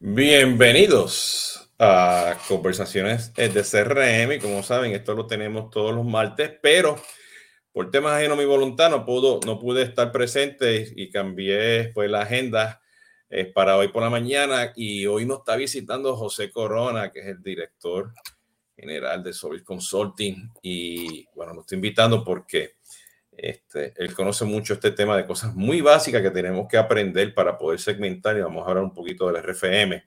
Bienvenidos a Conversaciones de CRM. Como saben, esto lo tenemos todos los martes, pero por temas ajenos a mi voluntad no, pudo, no pude estar presente y cambié pues, la agenda eh, para hoy por la mañana. Y hoy nos está visitando José Corona, que es el director general de Solid Consulting. Y bueno, nos está invitando porque este, él conoce mucho este tema de cosas muy básicas que tenemos que aprender para poder segmentar y vamos a hablar un poquito del RFM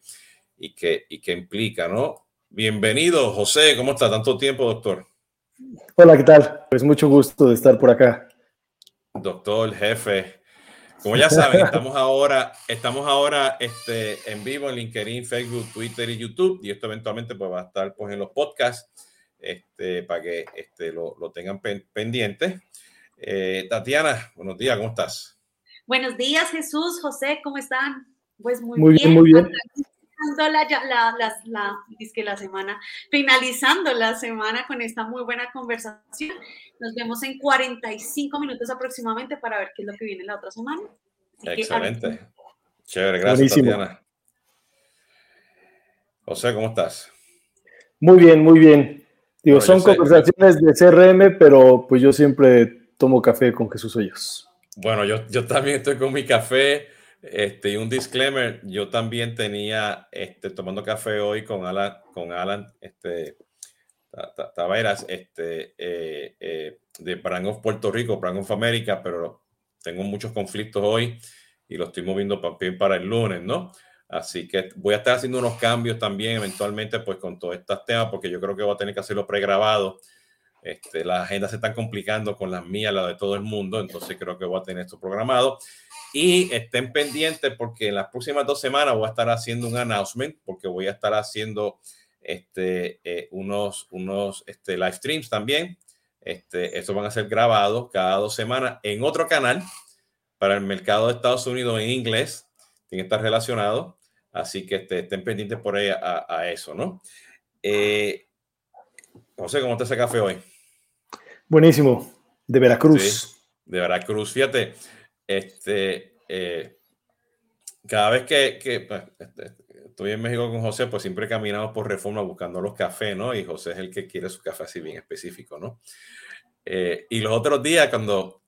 y qué, y qué implica, ¿no? Bienvenido, José, ¿cómo está? Tanto tiempo, doctor. Hola, ¿qué tal? Pues mucho gusto de estar por acá. Doctor, jefe, como ya saben, estamos ahora, estamos ahora este, en vivo en LinkedIn, Facebook, Twitter y YouTube y esto eventualmente pues, va a estar pues, en los podcasts este, para que este, lo, lo tengan pendientes. Eh, Tatiana, buenos días, ¿cómo estás? Buenos días, Jesús, José, ¿cómo están? Pues muy, muy bien, muy bien. La, la, la, la, la semana, finalizando la semana con esta muy buena conversación. Nos vemos en 45 minutos aproximadamente para ver qué es lo que viene la otra semana. Excelente. Chévere, gracias, Tatiana. José, ¿cómo estás? Muy bien, muy bien. Digo, son conversaciones de CRM, pero pues yo siempre tomo café con Jesús Hoyos. Bueno, yo, yo también estoy con mi café. Este, y un disclaimer, yo también tenía este, tomando café hoy con Alan, con Alan este, Taveras este, eh, eh, de Brand of Puerto Rico, Brand of América, pero tengo muchos conflictos hoy y lo estoy moviendo también para el lunes, ¿no? Así que voy a estar haciendo unos cambios también eventualmente pues con todos estos temas porque yo creo que voy a tener que hacerlo pregrabado este, las agendas se están complicando con las mías, la de todo el mundo, entonces creo que voy a tener esto programado. Y estén pendientes porque en las próximas dos semanas voy a estar haciendo un announcement, porque voy a estar haciendo este, eh, unos, unos este, live streams también. Este, estos van a ser grabados cada dos semanas en otro canal para el mercado de Estados Unidos en inglés. Tiene que estar relacionado. Así que este, estén pendientes por ahí a, eso, ¿no? Eh, José, ¿cómo está ese café hoy? Buenísimo, de Veracruz. de Veracruz. Fíjate, este, eh, cada vez que, pues, este, estoy en México con José, pues siempre caminamos por reforma buscando los cafés, ¿no? Y José es el que quiere su café así bien específico, ¿no? Eh, y los otros días, cuando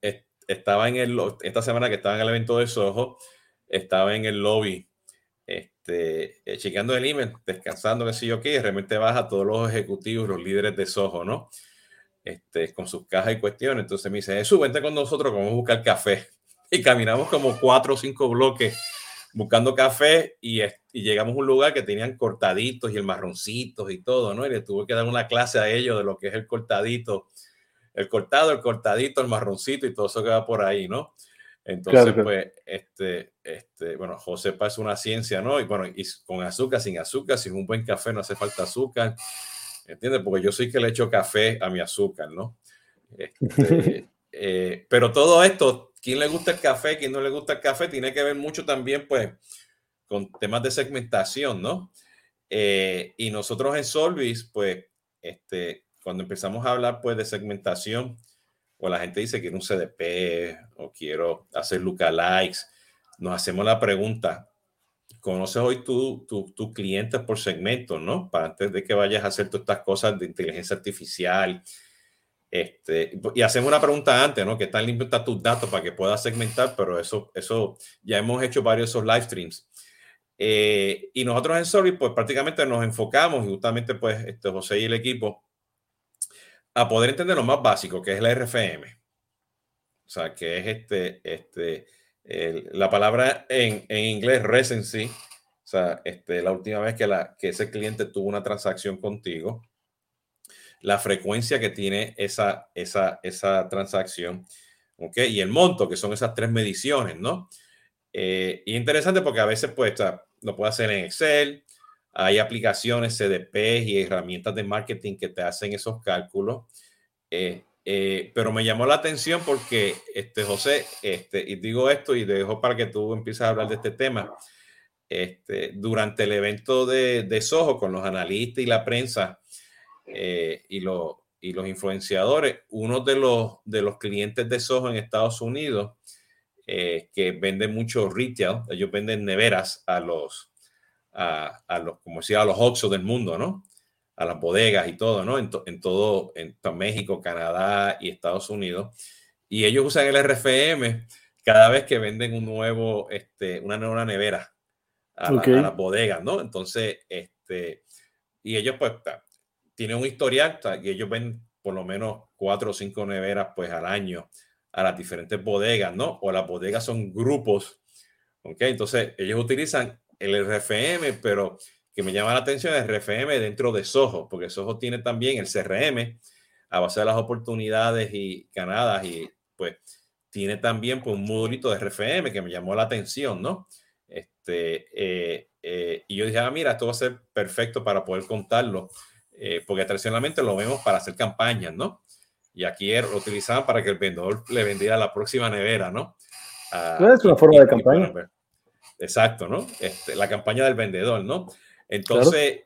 estaba en el, esta semana que estaba en el evento de Soho, estaba en el lobby, este, eh, chequeando el email, descansando, qué sé yo qué, y realmente baja todos los ejecutivos, los líderes de Soho, ¿no? Este, con sus cajas y cuestiones. Entonces me dice, Jesús, vente con nosotros, vamos a buscar café. Y caminamos como cuatro o cinco bloques buscando café y, y, llegamos a un lugar que tenían cortaditos y el marroncitos y todo, ¿no? Y le tuve que dar una clase a ellos de lo que es el cortadito, el cortado, el cortadito, el marroncito y todo eso que va por ahí, ¿no? Entonces, pues, este, este, bueno, José es una ciencia, ¿no? Y bueno, y con azúcar, sin azúcar, sin un buen café no hace falta azúcar. ¿Entiendes? Porque yo soy que le echo café a mi azúcar, ¿no? Este, eh, pero todo esto, ¿quién le gusta el café? ¿Quién no le gusta el café? Tiene que ver mucho también, pues, con temas de segmentación, ¿no? Eh, y nosotros en Solvis, pues, este, cuando empezamos a hablar, pues, de segmentación, o la gente dice que quiero un CDP o quiero hacer lookalikes, nos hacemos la pregunta, conoces hoy tus tu, clientes por segmento, ¿no? Para antes de que vayas a hacer todas estas cosas de inteligencia artificial. Este, y hacemos una pregunta antes, ¿no? ¿Qué tan limpio están tus datos para que puedas segmentar? Pero eso, eso ya hemos hecho varios esos live streams. Eh, y nosotros en Solid, pues prácticamente nos enfocamos, justamente, pues, este, José y el equipo, a poder entender lo más básico, que es la RFM. O sea, que es este, este, la palabra en, en, inglés, recency, o sea, este, la última vez que, la, que ese cliente tuvo una transacción contigo, la frecuencia que tiene esa, esa, esa transacción, ¿ok? Y el monto, que son esas tres mediciones, ¿no? Eh, interesante porque a veces, pues, lo puede hacer en Excel, hay aplicaciones CDP y herramientas de marketing que te hacen esos cálculos. Eh, eh, pero me llamó la atención porque, este, José, este, y digo esto y dejo para que tú empieces a hablar de este tema. Este, durante el evento de, de Soho con los analistas y la prensa eh, y, los, y los influenciadores, uno de los, de los clientes de Soho en Estados Unidos, eh, que vende mucho retail, ellos venden neveras a los, a, los, como decía, a los Oxxo del mundo, ¿no? A las bodegas y todo, ¿no? En, en todo, en México, Canadá y Estados Unidos. Y ellos usan el RFM cada vez que venden un nuevo, este, una nueva nevera a, las bodegas, ¿no? Entonces, este, y ellos pues tienen un historial y ellos ven por lo menos cuatro o cinco neveras pues al año a las diferentes bodegas, ¿no? O las bodegas son grupos, ¿ok? Entonces ellos utilizan el RFM, pero que me llama la atención el RFM dentro de Soho, porque Soho tiene también el CRM a base de las oportunidades y ganadas y pues tiene también pues, un modulito de RFM que me llamó la atención, ¿no? Este, eh, eh, y yo dije, ah, mira, esto va a ser perfecto para poder contarlo, eh, porque tradicionalmente lo vemos para hacer campañas, ¿no? Y aquí er, lo utilizaban para que el vendedor le vendiera la próxima nevera, ¿no? Ah, es una forma de campaña. Exacto, ¿no? Este, la campaña del vendedor, ¿no? Entonces,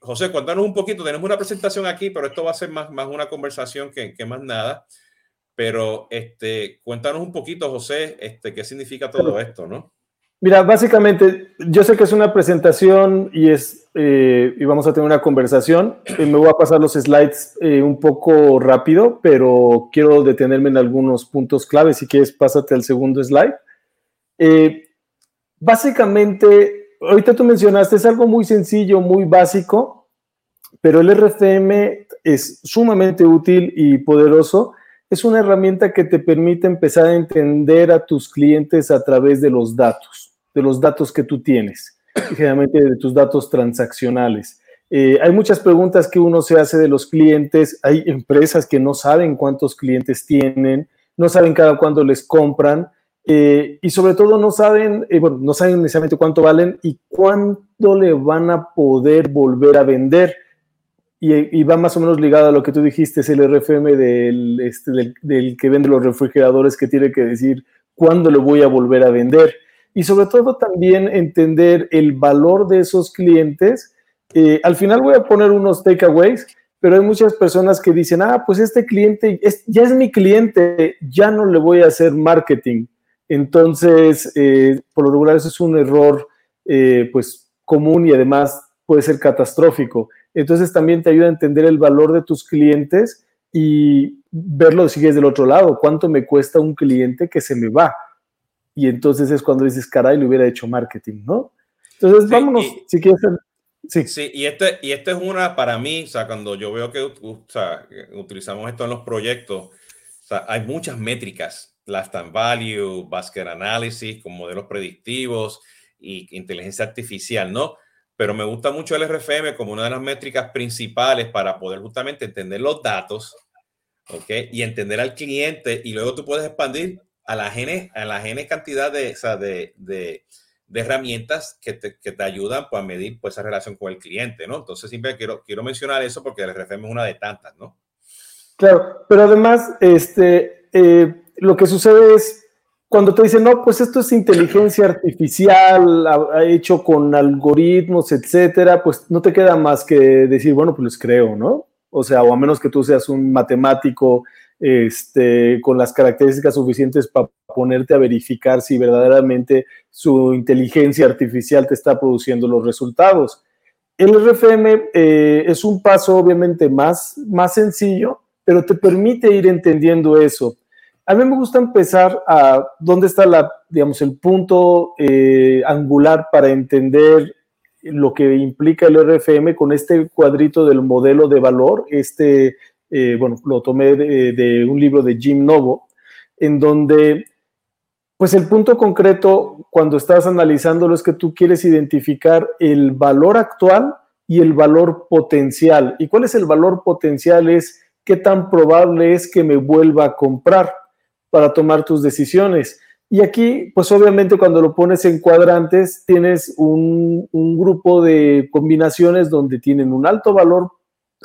José, cuéntanos un poquito, tenemos una presentación aquí, pero esto va a ser más, más una conversación que, que más nada. Pero este, cuéntanos un poquito, José, este, qué significa todo esto, ¿no? Mira, básicamente, yo sé que es una presentación y es eh, y vamos a tener una conversación. Eh, me voy a pasar los slides eh, un poco rápido, pero quiero detenerme en algunos puntos claves. Si quieres, pásate al segundo slide. básicamente, ahorita tú mencionaste, es algo muy sencillo, muy básico, pero el RFM es sumamente útil y poderoso es una herramienta que te permite empezar a entender a tus clientes a través de los datos, de los datos que tú tienes, generalmente de tus datos transaccionales. Eh, hay muchas preguntas que uno se hace de los clientes. Hay empresas que no saben cuántos clientes tienen, no saben cada cuándo les compran eh, y sobre todo no saben, eh, bueno, no saben necesariamente cuánto valen y cuándo le van a poder volver a vender y, va más o menos ligado a lo que tú dijiste, el RFM este, del, del, que vende los refrigeradores que tiene que decir cuándo le voy a volver a vender. Y sobre todo también entender el valor de esos clientes. Eh, al final voy a poner unos takeaways, pero hay muchas personas que dicen, ah, pues este cliente ya es mi cliente, ya no le voy a hacer marketing. Entonces, eh, por lo regular eso es un error eh, pues común y además puede ser catastrófico. Entonces también te ayuda a entender el valor de tus clientes y verlo si es del otro lado, cuánto me cuesta un cliente que se me va. Y entonces es cuando dices, caray, le hubiera hecho marketing, ¿no? Entonces, vámonos, si quieres. Sí. sí, y este, y este es una para mí, o sea, cuando yo veo que utilizamos esto en los proyectos, o sea, hay muchas métricas, lifetime value, basket analysis, con modelos predictivos y inteligencia artificial, ¿no? pero me gusta mucho el RFM como una de las métricas principales para poder justamente entender los datos, ¿ok? Y entender al cliente y luego tú puedes expandir a la genes, a la genes cantidad de, o sea, de, de, de, herramientas que te, que te ayudan pues, a medir pues, esa relación con el cliente, ¿no? Entonces siempre quiero, quiero mencionar eso porque el RFM es una de tantas, ¿no? Claro, pero además, este, eh, lo que sucede es cuando te dicen, no, pues esto es inteligencia artificial, ha, hecho con algoritmos, etcétera, pues no te queda más que decir, bueno, pues les creo, ¿no? O sea, o a menos que tú seas un matemático este, con las características suficientes para ponerte a verificar si verdaderamente su inteligencia artificial te está produciendo los resultados. El RFM eh, es un paso obviamente más, más sencillo, pero te permite ir entendiendo eso. A mí me gusta empezar a dónde está la, digamos, el punto eh, angular para entender lo que implica el RFM con este cuadrito del modelo de valor. Este, eh, bueno, lo tomé de, un libro de Jim Novo, en donde, pues el punto concreto cuando estás analizándolo es que tú quieres identificar el valor actual y el valor potencial. ¿Y cuál es el valor potencial? Es qué tan probable es que me vuelva a comprar para tomar tus decisiones. Y aquí, pues obviamente cuando lo pones en cuadrantes, tienes un, grupo de combinaciones donde tienen un alto valor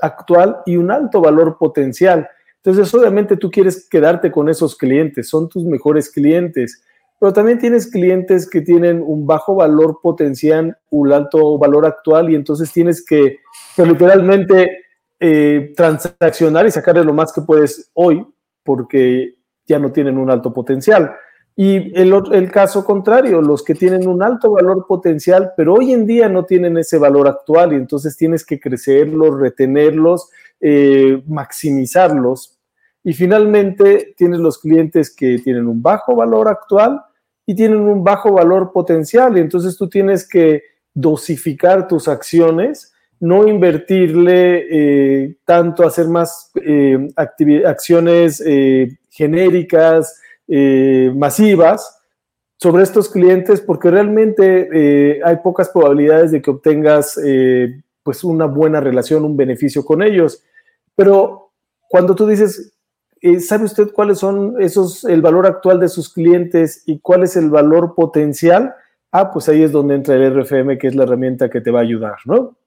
actual y un alto valor potencial. Entonces, obviamente tú quieres quedarte con esos clientes, son tus mejores clientes, pero también tienes clientes que tienen un bajo valor potencial, un alto valor actual y entonces tienes que pues, literalmente eh, transaccionar y sacarle lo más que puedes hoy, porque ya no tienen un alto potencial. Y el, caso contrario, los que tienen un alto valor potencial, pero hoy en día no tienen ese valor actual y entonces tienes que crecerlos, retenerlos, eh, maximizarlos. Y finalmente tienes los clientes que tienen un bajo valor actual y tienen un bajo valor potencial. Y entonces tú tienes que dosificar tus acciones, no invertirle eh, tanto, hacer más eh, acciones genéricas, eh, masivas sobre estos clientes porque realmente eh, hay pocas probabilidades de que obtengas eh, pues una buena relación, un beneficio con ellos. Pero cuando tú dices, ¿sabe usted cuáles son esos, el valor actual de sus clientes y cuál es el valor potencial? Ah, pues ahí es donde entra el RFM, que es la herramienta que te va a ayudar, ¿no?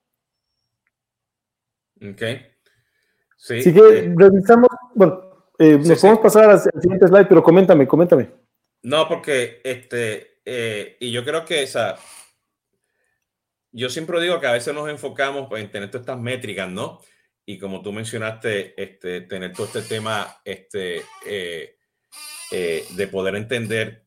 Ok. Sí. Así que revisamos, bueno, eh, nos podemos pasar al siguiente slide, pero coméntame, coméntame. No, porque este, eh, y yo creo que esa, yo siempre digo que a veces nos enfocamos en tener todas estas métricas, ¿no? Y como tú mencionaste, este, tener todo este tema este, eh, de poder entender,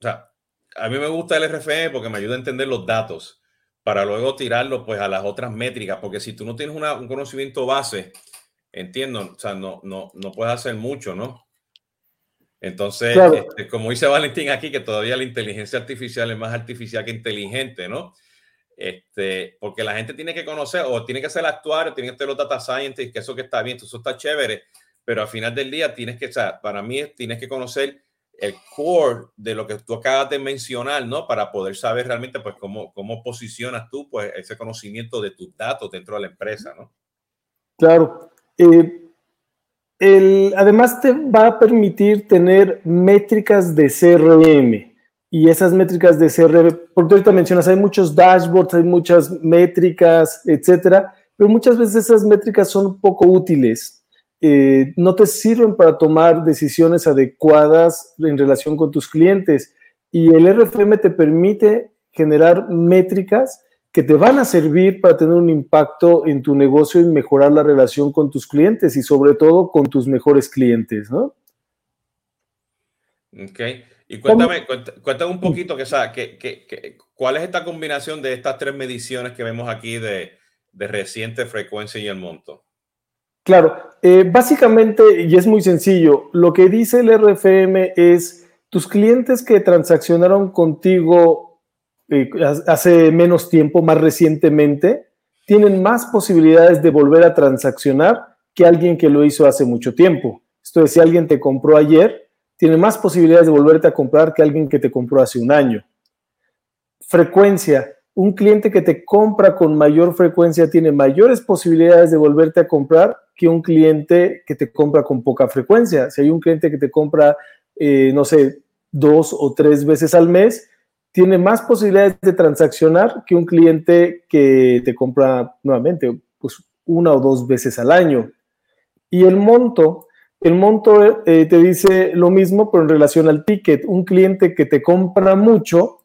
o sea, a mí me gusta el RFM porque me ayuda a entender los datos para luego tirarlo pues a las otras métricas, porque si tú no tienes un conocimiento base, entiendo, o sea, no, no, no puedes hacer mucho, ¿no? Entonces, este, como dice Valentín aquí, que todavía la inteligencia artificial es más artificial que inteligente, ¿no? Este, porque la gente tiene que conocer o tiene que ser actuario, tiene que ser los data scientists, que eso que está bien, eso está chévere, pero al final del día tienes que, o sea, para mí tienes que conocer el core de lo que tú acabas de mencionar, ¿no? Para poder saber realmente, pues, cómo, cómo posicionas tú, pues, ese conocimiento de tus datos dentro de la empresa, ¿no? Claro. Eh, el, además te va a permitir tener métricas de CRM y esas métricas de CRM, porque ahorita mencionas, hay muchos dashboards, hay muchas métricas, etcétera, pero muchas veces esas métricas son poco útiles. Eh, no te sirven para tomar decisiones adecuadas en relación con tus clientes. Y el RFM te permite generar métricas que te van a servir para tener un impacto en tu negocio y mejorar la relación con tus clientes y sobre todo con tus mejores clientes, ¿no? Ok. Y cuéntame, cuéntame un poquito que, que, que, cuál es esta combinación de estas tres mediciones que vemos aquí de, de reciente frecuencia y el monto. Claro, eh, básicamente, y es muy sencillo, lo que dice el RFM es tus clientes que transaccionaron contigo eh, hace menos tiempo, más recientemente, tienen más posibilidades de volver a transaccionar que alguien que lo hizo hace mucho tiempo. Esto es, si alguien te compró ayer, tiene más posibilidades de volverte a comprar que alguien que te compró hace un año. Frecuencia. Un cliente que te compra con mayor frecuencia tiene mayores posibilidades de volverte a comprar que un cliente que te compra con poca frecuencia. Si hay un cliente que te compra, eh, no sé, dos o tres veces al mes, tiene más posibilidades de transaccionar que un cliente que te compra nuevamente, pues una o dos veces al año. Y el monto, el monto eh, te dice lo mismo, pero en relación al ticket. Un cliente que te compra mucho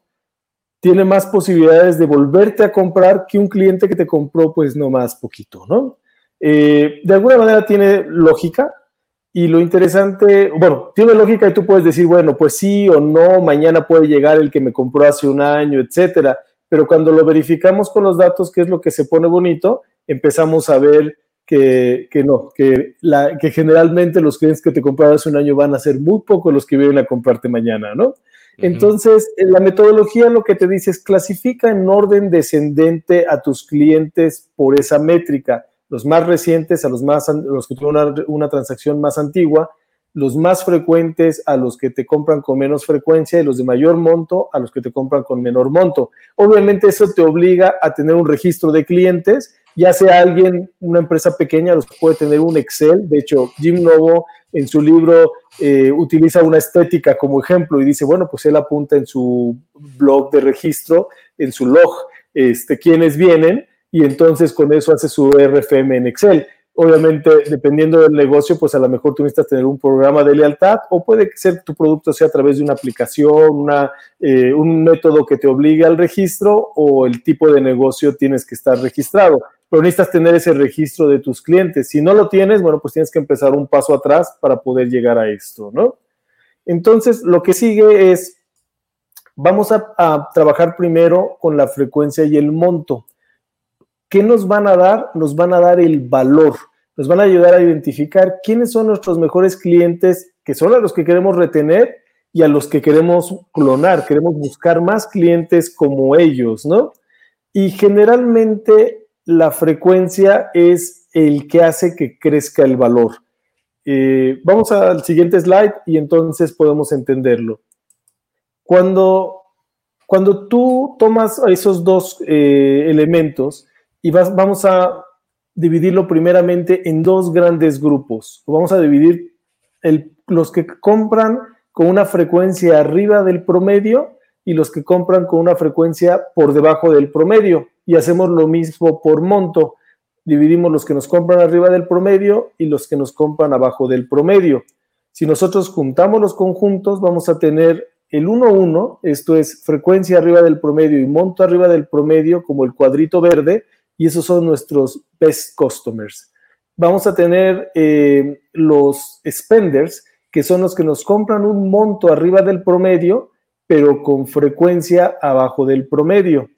tiene más posibilidades de volverte a comprar que un cliente que te compró, pues no más poquito, ¿no? Eh, de alguna manera tiene lógica, y lo interesante, bueno, tiene lógica y tú puedes decir, bueno, pues sí o no, mañana puede llegar el que me compró hace un año, etcétera. Pero cuando lo verificamos con los datos, que es lo que se pone bonito, empezamos a ver que, que no, que, la, que generalmente los clientes que te compraron hace un año van a ser muy pocos los que vienen a comprarte mañana, ¿no? Entonces, la metodología lo que te dice es clasifica en orden descendente a tus clientes por esa métrica los más recientes a los, más, los que tuvieron una, transacción más antigua, los más frecuentes a los que te compran con menos frecuencia y los de mayor monto a los que te compran con menor monto. Obviamente eso te obliga a tener un registro de clientes, ya sea alguien, una empresa pequeña, los puede tener un Excel. De hecho, Jim Novo en su libro eh, utiliza una estética como ejemplo y dice, bueno, pues él apunta en su blog de registro, en su log, este, quiénes vienen y entonces con eso hace su RFM en Excel. Obviamente, dependiendo del negocio, pues a lo mejor tú necesitas tener un programa de lealtad o puede ser que tu producto sea a través de una aplicación, una, eh, un método que te obligue al registro o el tipo de negocio tienes que estar registrado. Pero necesitas tener ese registro de tus clientes. Si no lo tienes, bueno, pues tienes que empezar un paso atrás para poder llegar a esto, ¿no? Entonces, lo que sigue es, vamos a, a trabajar primero con la frecuencia y el monto. ¿Qué nos van a dar? Nos van a dar el valor, nos van a ayudar a identificar quiénes son nuestros mejores clientes, que son a los que queremos retener y a los que queremos clonar, queremos buscar más clientes como ellos, ¿no? Y generalmente la frecuencia es el que hace que crezca el valor. Eh, vamos al siguiente slide y entonces podemos entenderlo. Cuando, cuando tú tomas esos dos eh, elementos y vamos a dividirlo primeramente en dos grandes grupos. Vamos a dividir los que compran con una frecuencia arriba del promedio y los que compran con una frecuencia por debajo del promedio. Y hacemos lo mismo por monto. Dividimos los que nos compran arriba del promedio y los que nos compran abajo del promedio. Si nosotros juntamos los conjuntos, vamos a tener el 1-1, esto es frecuencia arriba del promedio y monto arriba del promedio como el cuadrito verde, y esos son nuestros best customers. Vamos a tener eh, los spenders, que son los que nos compran un monto arriba del promedio, pero con frecuencia abajo del promedio.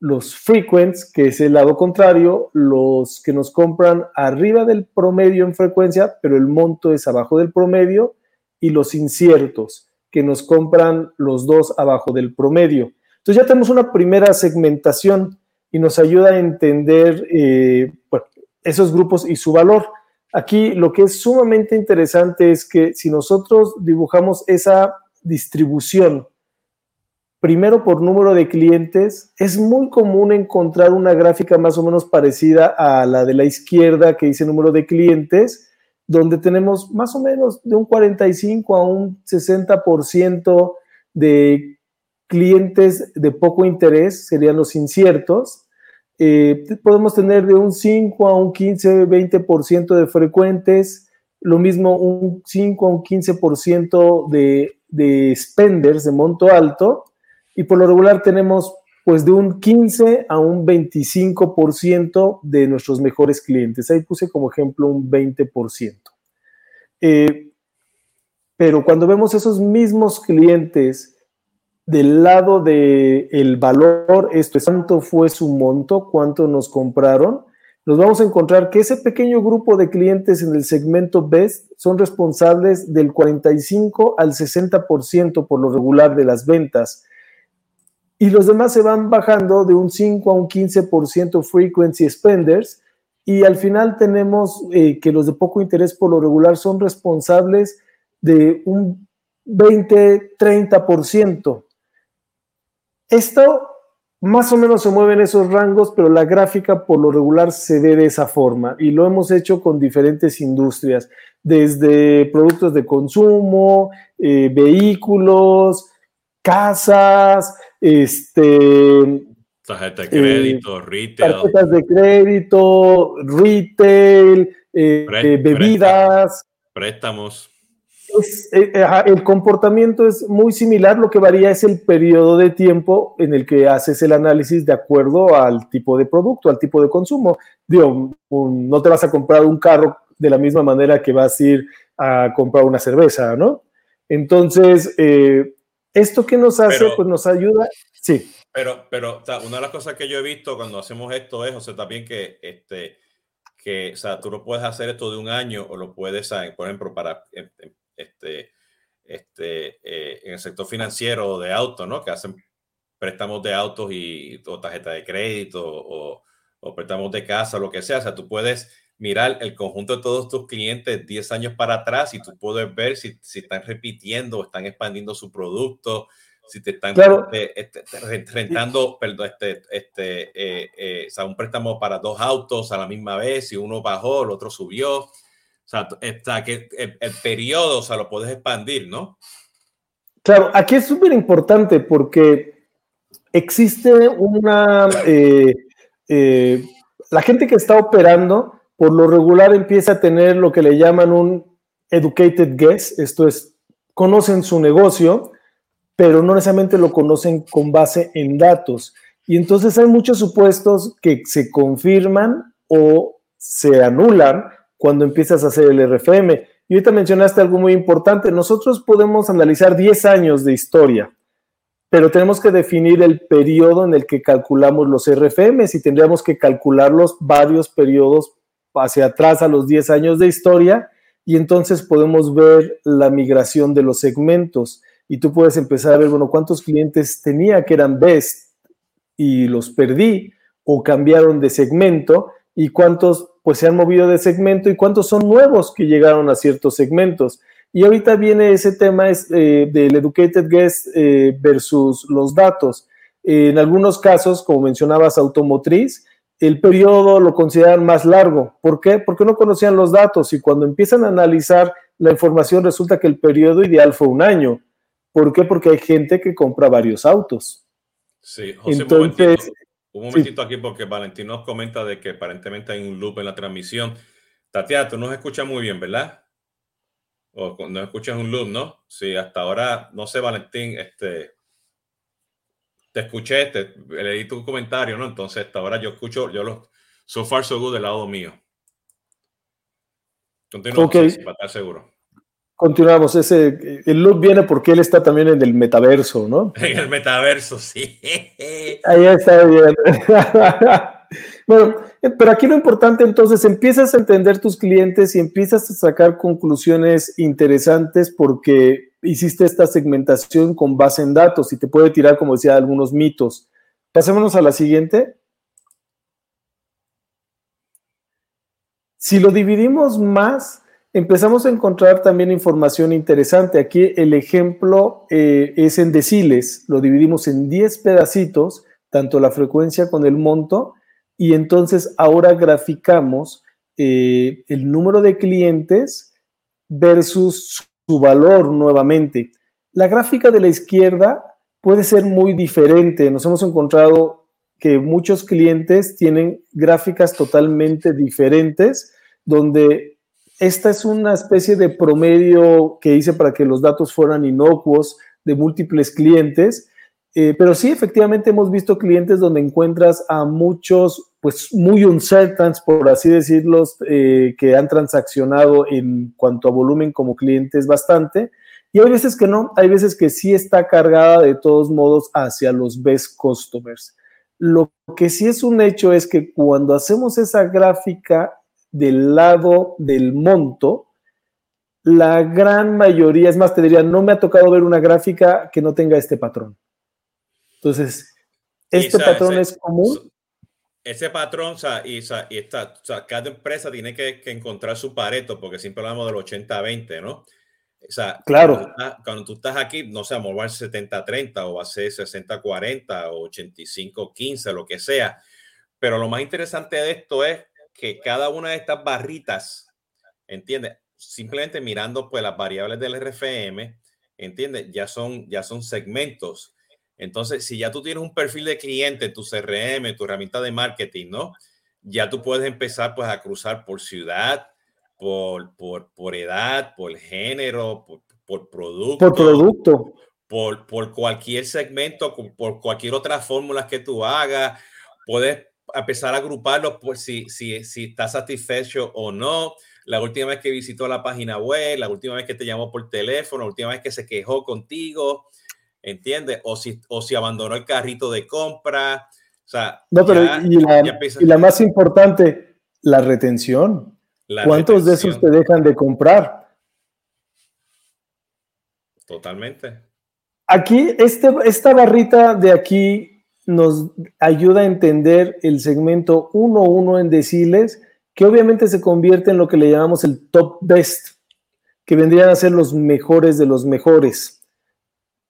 Los frequents, que es el lado contrario, los que nos compran arriba del promedio en frecuencia, pero el monto es abajo del promedio, y los inciertos, que nos compran los dos abajo del promedio. Entonces ya tenemos una primera segmentación y nos ayuda a entender eh, esos grupos y su valor. Aquí lo que es sumamente interesante es que si nosotros dibujamos esa distribución, primero por número de clientes, es muy común encontrar una gráfica más o menos parecida a la de la izquierda que dice número de clientes, donde tenemos más o menos de un 45 a un 60% de clientes de poco interés, serían los inciertos, eh, podemos tener de un 5 a un 15, 20% de frecuentes, lo mismo un 5 a un 15% de, de spenders de monto alto, y por lo regular tenemos pues de un 15 a un 25% de nuestros mejores clientes. Ahí puse como ejemplo un 20%. Eh, pero cuando vemos esos mismos clientes del lado del el valor, esto es cuánto fue su monto, cuánto nos compraron, nos vamos a encontrar que ese pequeño grupo de clientes en el segmento BEST son responsables del 45 al 60% por lo regular de las ventas. Y los demás se van bajando de un 5 a un 15% frequency spenders. Y al final tenemos eh, que los de poco interés por lo regular son responsables de un 20-30%. Esto más o menos se mueve en esos rangos, pero la gráfica por lo regular se ve de esa forma y lo hemos hecho con diferentes industrias, desde productos de consumo, eh, vehículos, casas, este, tarjeta de crédito, eh, retail. Tarjetas de crédito, retail, eh, bebidas. Préstamos. Eh, eh, el comportamiento es muy similar, lo que varía es el periodo de tiempo en el que haces el análisis de acuerdo al tipo de producto, al tipo de consumo. Digo, no te vas a comprar un carro de la misma manera que vas a ir a comprar una cerveza, ¿no? Entonces, eh, esto que nos hace, pues nos ayuda, sí. Pero, pero una de las cosas que yo he visto cuando hacemos esto es, José, también que, este, que, o sea, tú lo puedes hacer esto de un año o lo puedes, por ejemplo, para este, este, eh, en el sector financiero de autos, ¿no? Que hacen préstamos de autos y o tarjeta de crédito o, o, préstamos de casa, lo que sea. O sea, tú puedes mirar el conjunto de todos tus clientes 10 años para atrás y tú puedes ver si, si están repitiendo están expandiendo su producto, si te están este, rentando, perdón, este, este, eh, eh, o sea, un préstamo para dos autos a la misma vez, si uno bajó, el otro subió. Sea, está que el, periodo, o sea, lo puedes expandir, ¿no? Claro, aquí es súper importante porque existe una... Eh, eh, la gente que está operando, por lo regular empieza a tener lo que le llaman un educated guess, esto es, conocen su negocio, pero no necesariamente lo conocen con base en datos. Y entonces hay muchos supuestos que se confirman o se anulan cuando empiezas a hacer el RFM. Y ahorita mencionaste algo muy importante. Nosotros podemos analizar 10 años de historia, pero tenemos que definir el periodo en el que calculamos los RFMs y tendríamos que calcularlos varios periodos hacia atrás a los 10 años de historia y entonces podemos ver la migración de los segmentos y tú puedes empezar a ver, bueno, cuántos clientes tenía que eran best y los perdí o cambiaron de segmento y cuántos pues se han movido de segmento y cuántos son nuevos que llegaron a ciertos segmentos. Y ahorita viene ese tema es, eh, del educated guest eh, versus los datos. en algunos casos, como mencionabas, automotriz, el periodo lo consideran más largo. ¿Por qué? Porque no conocían los datos y cuando empiezan a analizar la información resulta que el periodo ideal fue un año. ¿Por qué? Porque hay gente que compra varios autos. Sí, José, Entonces, un momentito, aquí porque Valentín nos comenta de que aparentemente hay un loop en la transmisión. Tatiana, tú nos escuchas muy bien, ¿verdad? O no escuchas un loop, ¿no? Sí, hasta ahora, no sé, Valentín, este, te escuché, te, leí tu comentario, ¿no? Entonces, hasta ahora yo escucho, yo lo, so far so good del lado mío. Continúa, okay. para estar seguro. Continuamos, ese, el loop viene porque él está también en el metaverso, ¿no? En el metaverso, sí. Ahí está bien. bueno, pero aquí lo importante entonces, empiezas a entender tus clientes y empiezas a sacar conclusiones interesantes porque hiciste esta segmentación con base en datos y te puede tirar, como decía, algunos mitos. Pasémonos a la siguiente. Si lo dividimos más, empezamos a encontrar también información interesante. Aquí el ejemplo eh, es en deciles, lo dividimos en 10 pedacitos, tanto la frecuencia con el monto, y entonces ahora graficamos eh, el número de clientes versus su valor nuevamente. La gráfica de la izquierda puede ser muy diferente. Nos hemos encontrado que muchos clientes tienen gráficas totalmente diferentes, donde esta es una especie de promedio que hice para que los datos fueran inocuos de múltiples clientes, eh, pero sí, efectivamente hemos visto clientes donde encuentras a muchos, pues muy uncertain, por así decirlo, eh, que han transaccionado en cuanto a volumen como clientes bastante. Y hay veces que no, hay veces que sí está cargada de todos modos hacia los best customers. Lo que sí es un hecho es que cuando hacemos esa gráfica del lado del monto, la gran mayoría, es más, te diría, no me ha tocado ver una gráfica que no tenga este patrón. Entonces, este patrón es común. Ese patrón, o sea, y, está, cada empresa tiene que, encontrar su pareto, porque siempre hablamos del 80-20, ¿no? O sea, claro. Cuando tú, estás, aquí, no sé, va a ser 70-30 o va a ser 60-40 o 85-15, lo que sea. Pero lo más interesante de esto es que cada una de estas barritas, ¿entiendes? Simplemente mirando pues las variables del RFM, ¿entiendes? Ya son, ya son segmentos entonces, si ya tú tienes un perfil de cliente, tu CRM, tu herramienta de marketing, ¿no? Ya tú puedes empezar pues a cruzar por ciudad, por, por, por edad, por género, por, por producto. Por producto. Por, por cualquier segmento, por cualquier otra fórmula que tú hagas. Puedes empezar a agruparlos por si, si, si estás satisfecho o no. La última vez que visitó la página web, la última vez que te llamó por teléfono, la última vez que se quejó contigo ¿entiendes? O si, o si abandonó el carrito de compra. O sea, no, pero y, la, más importante, la retención. ¿Cuántos de esos te dejan de comprar? Totalmente. Aquí, este, esta barrita de aquí nos ayuda a entender el segmento 1-1 en deciles, que obviamente se convierte en lo que le llamamos el top best, que vendrían a ser los mejores de los mejores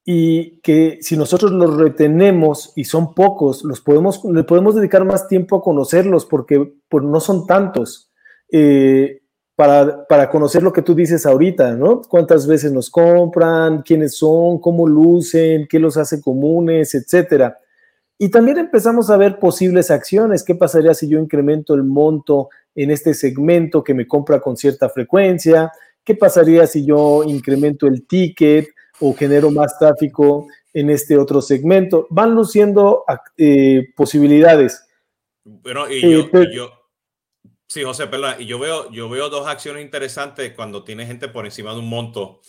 y que si nosotros los retenemos y son pocos, los podemos, le podemos dedicar más tiempo a conocerlos porque pues, no son tantos. Eh, para, para, conocer lo que tú dices ahorita, ¿no? Cuántas veces nos compran, quiénes son, cómo lucen, qué los hace comunes, etcétera. Y también empezamos a ver posibles acciones. ¿Qué pasaría si yo incremento el monto en este segmento que me compra con cierta frecuencia? ¿Qué pasaría si yo incremento el ticket? o genero más tráfico en este otro segmento. Van luciendo eh, posibilidades. Bueno, y, eh, yo, Sí, José, perdón. Y yo veo, yo veo dos acciones interesantes cuando tiene gente por encima de un monto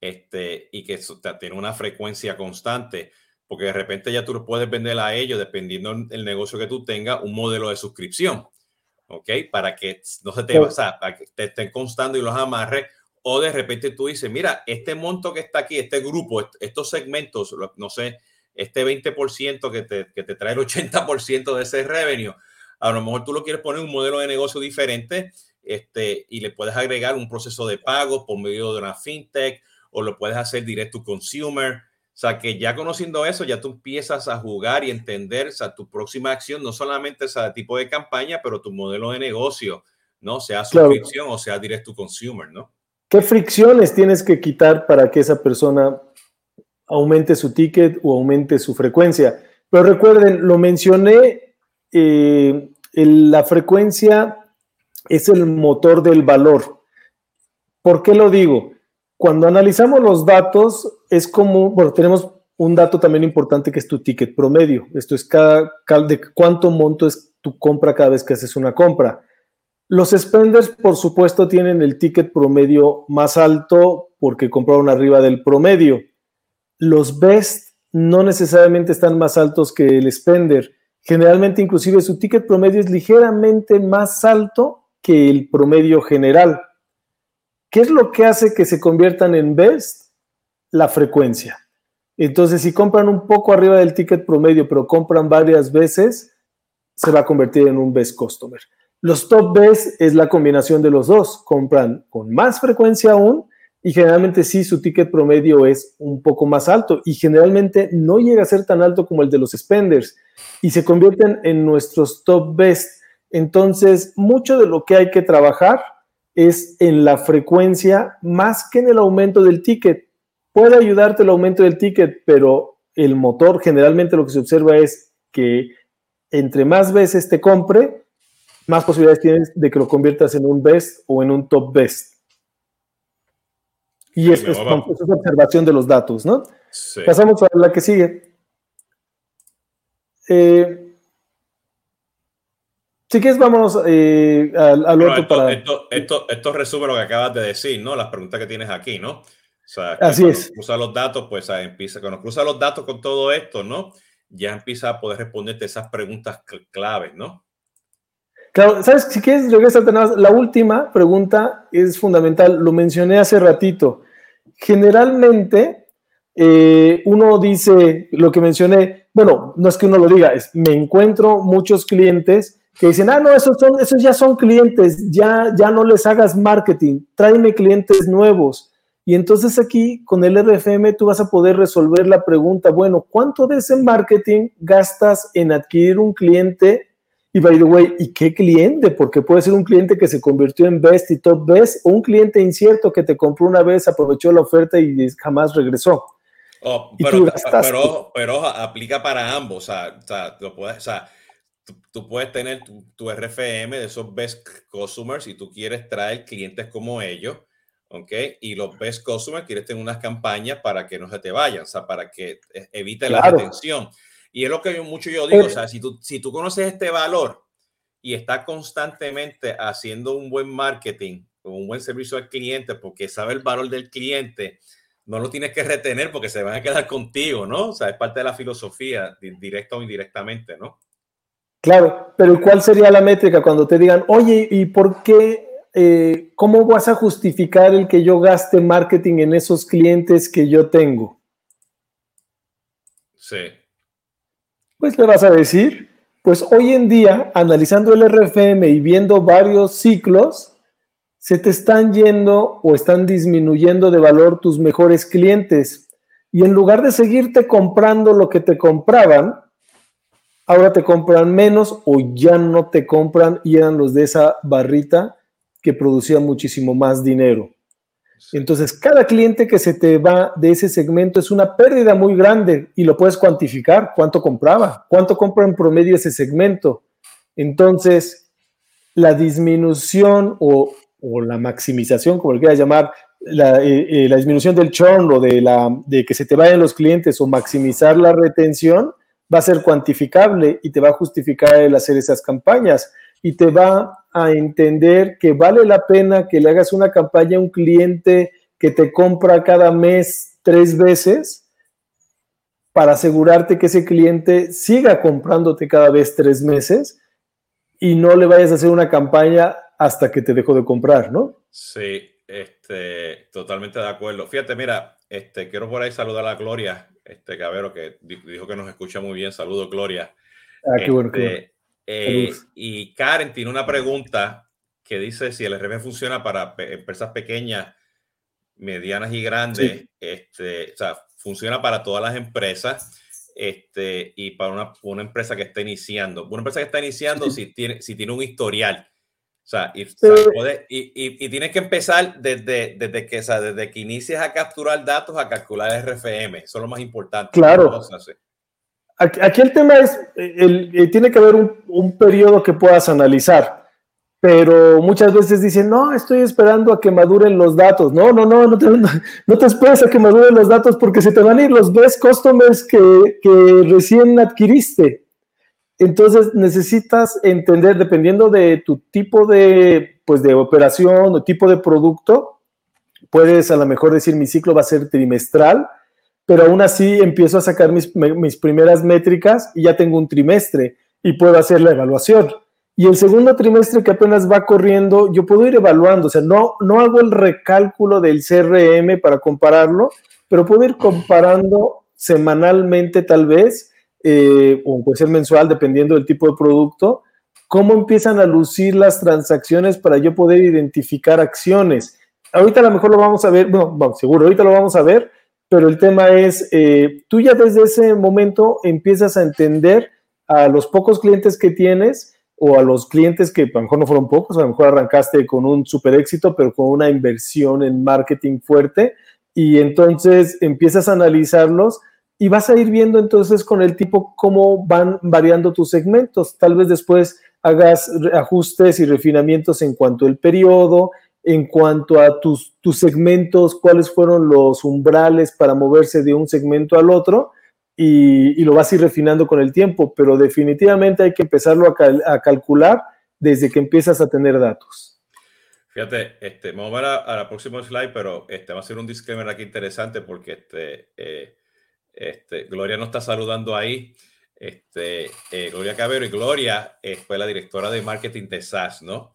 este, y que tiene una frecuencia constante, porque de repente ya tú puedes vender a ellos, dependiendo del negocio que tú tengas, un modelo de suscripción, ¿ok? Para que no se te, o sea, para que te estén constando y los amarres, o de repente tú dices, mira, este monto que está aquí, este grupo, estos segmentos, no sé, este 20% que te, que te trae el 80% de ese revenue, a lo mejor tú lo quieres poner un modelo de negocio diferente este, y le puedes agregar un proceso de pago por medio de una fintech o lo puedes hacer directo consumer. O sea, que ya conociendo eso, ya tú empiezas a jugar y entender, o sea, tu próxima acción, no solamente ese tipo de campaña, pero tu modelo de negocio, ¿no? Sea suscripción o sea directo consumer, ¿no? ¿Qué fricciones tienes que quitar para que esa persona aumente su ticket o aumente su frecuencia? Pero recuerden, lo mencioné eh, la frecuencia es el motor del valor. ¿Por qué lo digo? Cuando analizamos los datos, es como, bueno, tenemos un dato también importante que es tu ticket promedio. Esto es cada, de cuánto monto es tu compra cada vez que haces una compra. Los spenders, por supuesto, tienen el ticket promedio más alto porque compraron arriba del promedio. Los best no necesariamente están más altos que el spender. Generalmente, inclusive, su ticket promedio es ligeramente más alto que el promedio general. ¿Qué es lo que hace que se conviertan en best? La frecuencia. Entonces, si compran un poco arriba del ticket promedio, pero compran varias veces, se va a convertir en un best customer. Los top best es la combinación de los dos. Compran con más frecuencia aún y generalmente sí, su ticket promedio es un poco más alto y generalmente no llega a ser tan alto como el de los spenders y se convierten en nuestros top best. Entonces, mucho de lo que hay que trabajar es en la frecuencia más que en el aumento del ticket. Puede ayudarte el aumento del ticket, pero el motor generalmente lo que se observa es que entre más veces te compre, más posibilidades tienes de que lo conviertas en un best o en un top best. Y esto es, observación de los datos, ¿no? Pasamos a la que sigue. Eh, si quieres, vámonos eh, al, otro esto, para... Esto, esto, resume lo que acabas de decir, ¿no? Las preguntas que tienes aquí, ¿no? O sea, Así es. Cruza los datos, pues empieza, cuando cruza los datos con todo esto, ¿no? Ya empieza a poder responderte esas preguntas claves, ¿no? Claro, ¿sabes? Si quieres, regresar la última pregunta es fundamental. Lo mencioné hace ratito. Generalmente, eh, uno dice lo que mencioné, bueno, no es que uno lo diga, es me encuentro muchos clientes que dicen, ah, no, esos, son, esos ya son clientes, ya, ya no les hagas marketing, tráeme clientes nuevos. Y entonces aquí con el RFM tú vas a poder resolver la pregunta, bueno, ¿cuánto de ese marketing gastas en adquirir un cliente y by the way, ¿y qué cliente? Porque puede ser un cliente que se convirtió en best y top best o un cliente incierto que te compró una vez, aprovechó la oferta y jamás regresó. Oh, pero, pero, pero, aplica para ambos. O sea, puedes, o sea tú, puedes tener tu, tu, RFM de esos best customers y tú quieres traer clientes como ellos. ¿ok? Y los best customers quieres tener unas campañas para que no se te vayan, o sea, para que e, evite la retención. Y es lo que yo, mucho yo digo, o sea, si tú, si tú conoces este valor y estás constantemente haciendo un buen marketing, un buen servicio al cliente, porque sabe el valor del cliente, no lo tienes que retener porque se van a quedar contigo, ¿no? O sea, es parte de la filosofía, directa o indirectamente, ¿no? Claro, pero ¿cuál sería la métrica cuando te digan, oye, ¿y por qué? Eh, ¿Cómo vas a justificar el que yo gaste marketing en esos clientes que yo tengo? Sí. Pues le vas a decir, pues hoy en día, analizando el RFM y viendo varios ciclos, se te están yendo o están disminuyendo de valor tus mejores clientes. Y en lugar de seguirte comprando lo que te compraban, ahora te compran menos o ya no te compran y eran los de esa barrita que producía muchísimo más dinero. Entonces, cada cliente que se te va de ese segmento es una pérdida muy grande y lo puedes cuantificar. ¿Cuánto compraba? ¿Cuánto compra en promedio ese segmento? Entonces, la disminución o, la maximización, como le quieras llamar, la, eh, eh, la, disminución del churn o de, la, de que se te vayan los clientes o maximizar la retención va a ser cuantificable y te va a justificar el hacer esas campañas y te va a entender que vale la pena que le hagas una campaña a un cliente que te compra cada mes tres veces para asegurarte que ese cliente siga comprándote cada vez tres meses y no le vayas a hacer una campaña hasta que te dejó de comprar, ¿no? Sí, este, totalmente de acuerdo. Fíjate, mira, este, quiero por ahí saludar a Gloria, este Cabero, que dijo que nos escucha muy bien. Saludos, Gloria. Ah, qué bueno. Este, eh, y Karen tiene una pregunta que dice si el RP funciona para empresas pequeñas, medianas y grandes. Este, o sea, funciona para todas las empresas este, y para una, una, empresa que está iniciando. Una empresa que está iniciando si, tiene, si tiene un historial. O sea, y, y, y, tienes que empezar desde, desde, que, o sea, desde que inicies a capturar datos a calcular RFM. Eso es lo más importante. Claro. Aquí, el tema es, el, tiene que haber un, un, periodo que puedas analizar, pero muchas veces dicen, no, estoy esperando a que maduren los datos. No, no, no, no te, no te esperes a que maduren los datos porque se te van a ir los best customers que, que recién adquiriste. Entonces necesitas entender, dependiendo de tu tipo de, pues, de operación o tipo de producto, puedes a lo mejor decir mi ciclo va a ser trimestral, pero aún así empiezo a sacar mis, mis primeras métricas y ya tengo un trimestre y puedo hacer la evaluación. Y el segundo trimestre que apenas va corriendo, yo puedo ir evaluando, o sea, no, no hago el recálculo del CRM para compararlo, pero puedo ir comparando semanalmente tal vez, eh, o puede ser mensual, dependiendo del tipo de producto, cómo empiezan a lucir las transacciones para yo poder identificar acciones. Ahorita a lo mejor lo vamos a ver, bueno, seguro, ahorita lo vamos a ver, pero el tema es, eh, tú ya desde ese momento empiezas a entender a los pocos clientes que tienes o a los clientes que a lo mejor no fueron pocos, a lo mejor arrancaste con un super éxito, pero con una inversión en marketing fuerte y entonces empiezas a analizarlos y vas a ir viendo entonces con el tipo cómo van variando tus segmentos. Tal vez después hagas ajustes y refinamientos en cuanto al periodo, en cuanto a tus, tus segmentos, cuáles fueron los umbrales para moverse de un segmento al otro y, lo vas a ir refinando con el tiempo, pero definitivamente hay que empezarlo a, calcular desde que empiezas a tener datos. Fíjate, este, vamos a ver a, la próxima slide, pero este, va a ser un disclaimer aquí interesante porque este, eh, este, Gloria nos está saludando ahí. Este, eh, Gloria Cabero y Gloria eh, fue la directora de marketing de SAS, ¿no?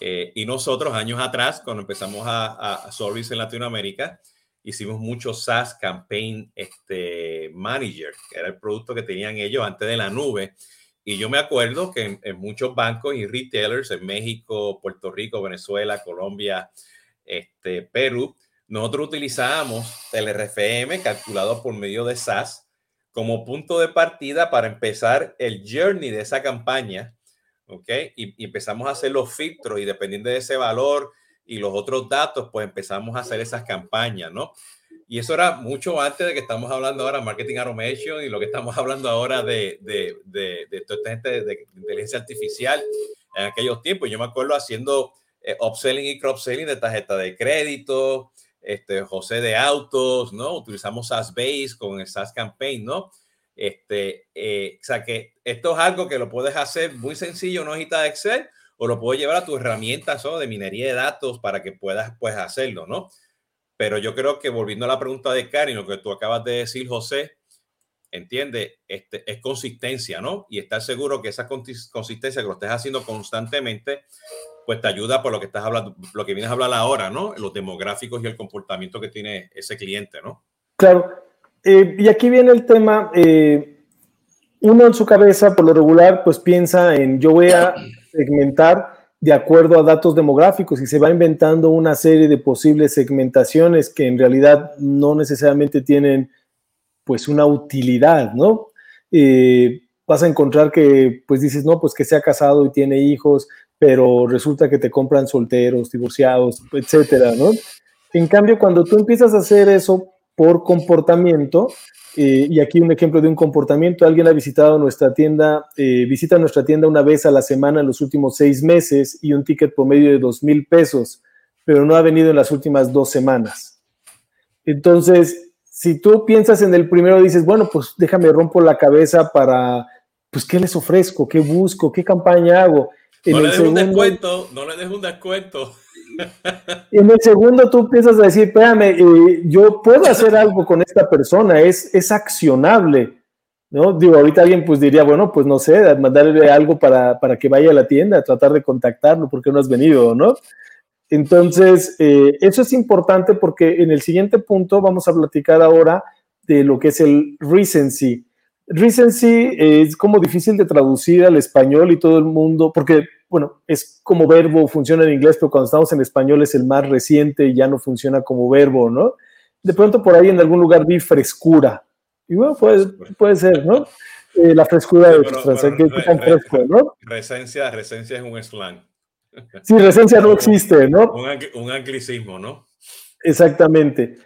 Eh, y nosotros, años atrás, cuando empezamos a, a, en Latinoamérica, hicimos mucho SaaS Campaign este, Manager, que era el producto que tenían ellos antes de la nube. Y yo me acuerdo que en, muchos bancos y retailers en México, Puerto Rico, Venezuela, Colombia, este, Perú, nosotros utilizábamos el RFM calculado por medio de SaaS como punto de partida para empezar el journey de esa campaña ¿ok? Y, empezamos a hacer los filtros y dependiendo de ese valor y los otros datos, pues empezamos a hacer esas campañas, ¿no? Y eso era mucho antes de que estamos hablando ahora de marketing automation y lo que estamos hablando ahora de, de, de, de toda esta gente de, inteligencia artificial en aquellos tiempos. Yo me acuerdo haciendo eh, upselling y cross-selling de tarjeta de crédito, este, José de autos, ¿no? Utilizamos SaaS Base con el SaaS Campaign, ¿no? Este, eh, o sea que esto es algo que lo puedes hacer muy sencillo, no de Excel, o lo puedes llevar a tus herramientas de minería de datos para que puedas pues, hacerlo, ¿no? Pero yo creo que volviendo a la pregunta de Karin, lo que tú acabas de decir, José, entiende, este, es consistencia, ¿no? Y estar seguro que esa consistencia que lo estés haciendo constantemente, pues te ayuda por lo que estás hablando, lo que vienes a hablar ahora, ¿no? Los demográficos y el comportamiento que tiene ese cliente, ¿no? Claro, eh, y aquí viene el tema, eh, uno en su cabeza, por lo regular, pues piensa en yo voy a segmentar de acuerdo a datos demográficos y se va inventando una serie de posibles segmentaciones que en realidad no necesariamente tienen pues una utilidad, ¿no? Eh, vas a encontrar que pues dices, no, pues que se ha casado y tiene hijos, pero resulta que te compran solteros, divorciados, etcétera, ¿no? En cambio, cuando tú empiezas a hacer eso por comportamiento. Eh, y aquí un ejemplo de un comportamiento, alguien ha visitado nuestra tienda, eh, visita nuestra tienda una vez a la semana en los últimos seis meses y un ticket promedio de dos mil pesos, pero no ha venido en las últimas dos semanas. Entonces, si tú piensas en el primero, dices, bueno, pues déjame rompo la cabeza para, pues, ¿qué les ofrezco? ¿Qué busco? ¿Qué campaña hago? no le des un descuento, no le des un descuento. En el segundo tú empiezas a decir, espérame, eh, yo puedo hacer algo con esta persona, es, es accionable. ¿no? Digo, ahorita alguien pues diría, bueno, pues no sé, mandarle algo para, para que vaya a la tienda, tratar de contactarlo porque no has venido, ¿no? Entonces, eh, eso es importante porque en el siguiente punto vamos a platicar ahora de lo que es el recency. Recency es como difícil de traducir al español y todo el mundo, porque, bueno, es como verbo, funciona en inglés, pero cuando estamos en español es el más reciente y ya no funciona como verbo, ¿no? De pronto por ahí en algún lugar vi frescura. Y bueno, puede, puede ser, ¿no? Eh, la frescura de pero, fresco, ¿no? Resencia, resencia es un slang. Sí, resencia no existe, ¿no? Un, un anglicismo, ¿no? Exactamente.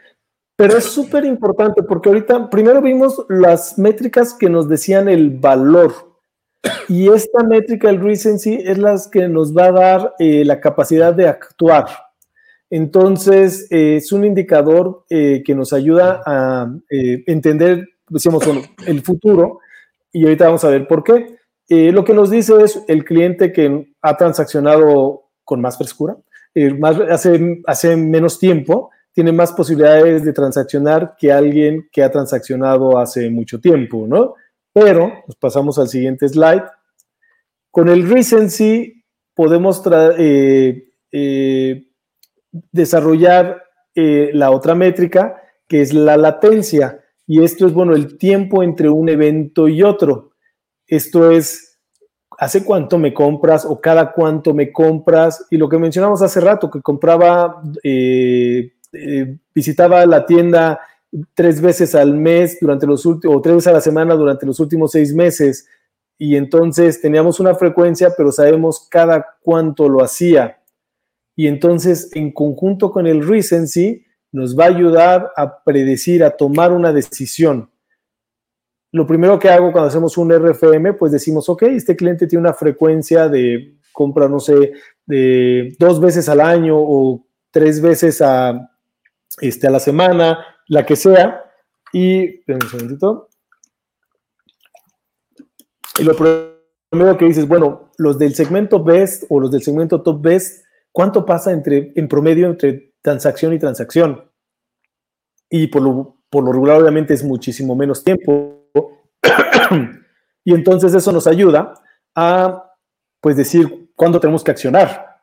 Pero es súper importante porque ahorita primero vimos las métricas que nos decían el valor. Y esta métrica, el recency, es la que nos va a dar eh, la capacidad de actuar. Entonces, eh, es un indicador eh, que nos ayuda a entender, decíamos, el futuro. Y ahorita vamos a ver por qué. Lo que nos dice es el cliente que ha transaccionado con más frescura, más, hace, menos tiempo, tiene más posibilidades de transaccionar que alguien que ha transaccionado hace mucho tiempo, ¿no? Pero, pues pasamos al siguiente slide. Con el recency podemos eh, eh, desarrollar eh, la otra métrica, que es la latencia. Y esto es, bueno, el tiempo entre un evento y otro. Esto es, ¿hace cuánto me compras o cada cuánto me compras? Y lo que mencionamos hace rato, que compraba eh, visitaba la tienda tres veces al mes durante los últimos, o tres veces a la semana durante los últimos seis meses, y entonces teníamos una frecuencia, pero sabemos cada cuánto lo hacía. Y entonces, en conjunto con el recency, nos va a ayudar a predecir, a tomar una decisión. Lo primero que hago cuando hacemos un RFM, pues decimos, ok, este cliente tiene una frecuencia de compra, no sé, de dos veces al año o tres veces a, este, a la semana, la que sea. Y, un segundito. Y lo primero que dices, bueno, los del segmento Best o los del segmento Top Best, ¿cuánto pasa entre, en promedio entre transacción y transacción? Y por lo, por lo regular, obviamente, es muchísimo menos tiempo. y entonces eso nos ayuda a, pues, decir cuándo tenemos que accionar.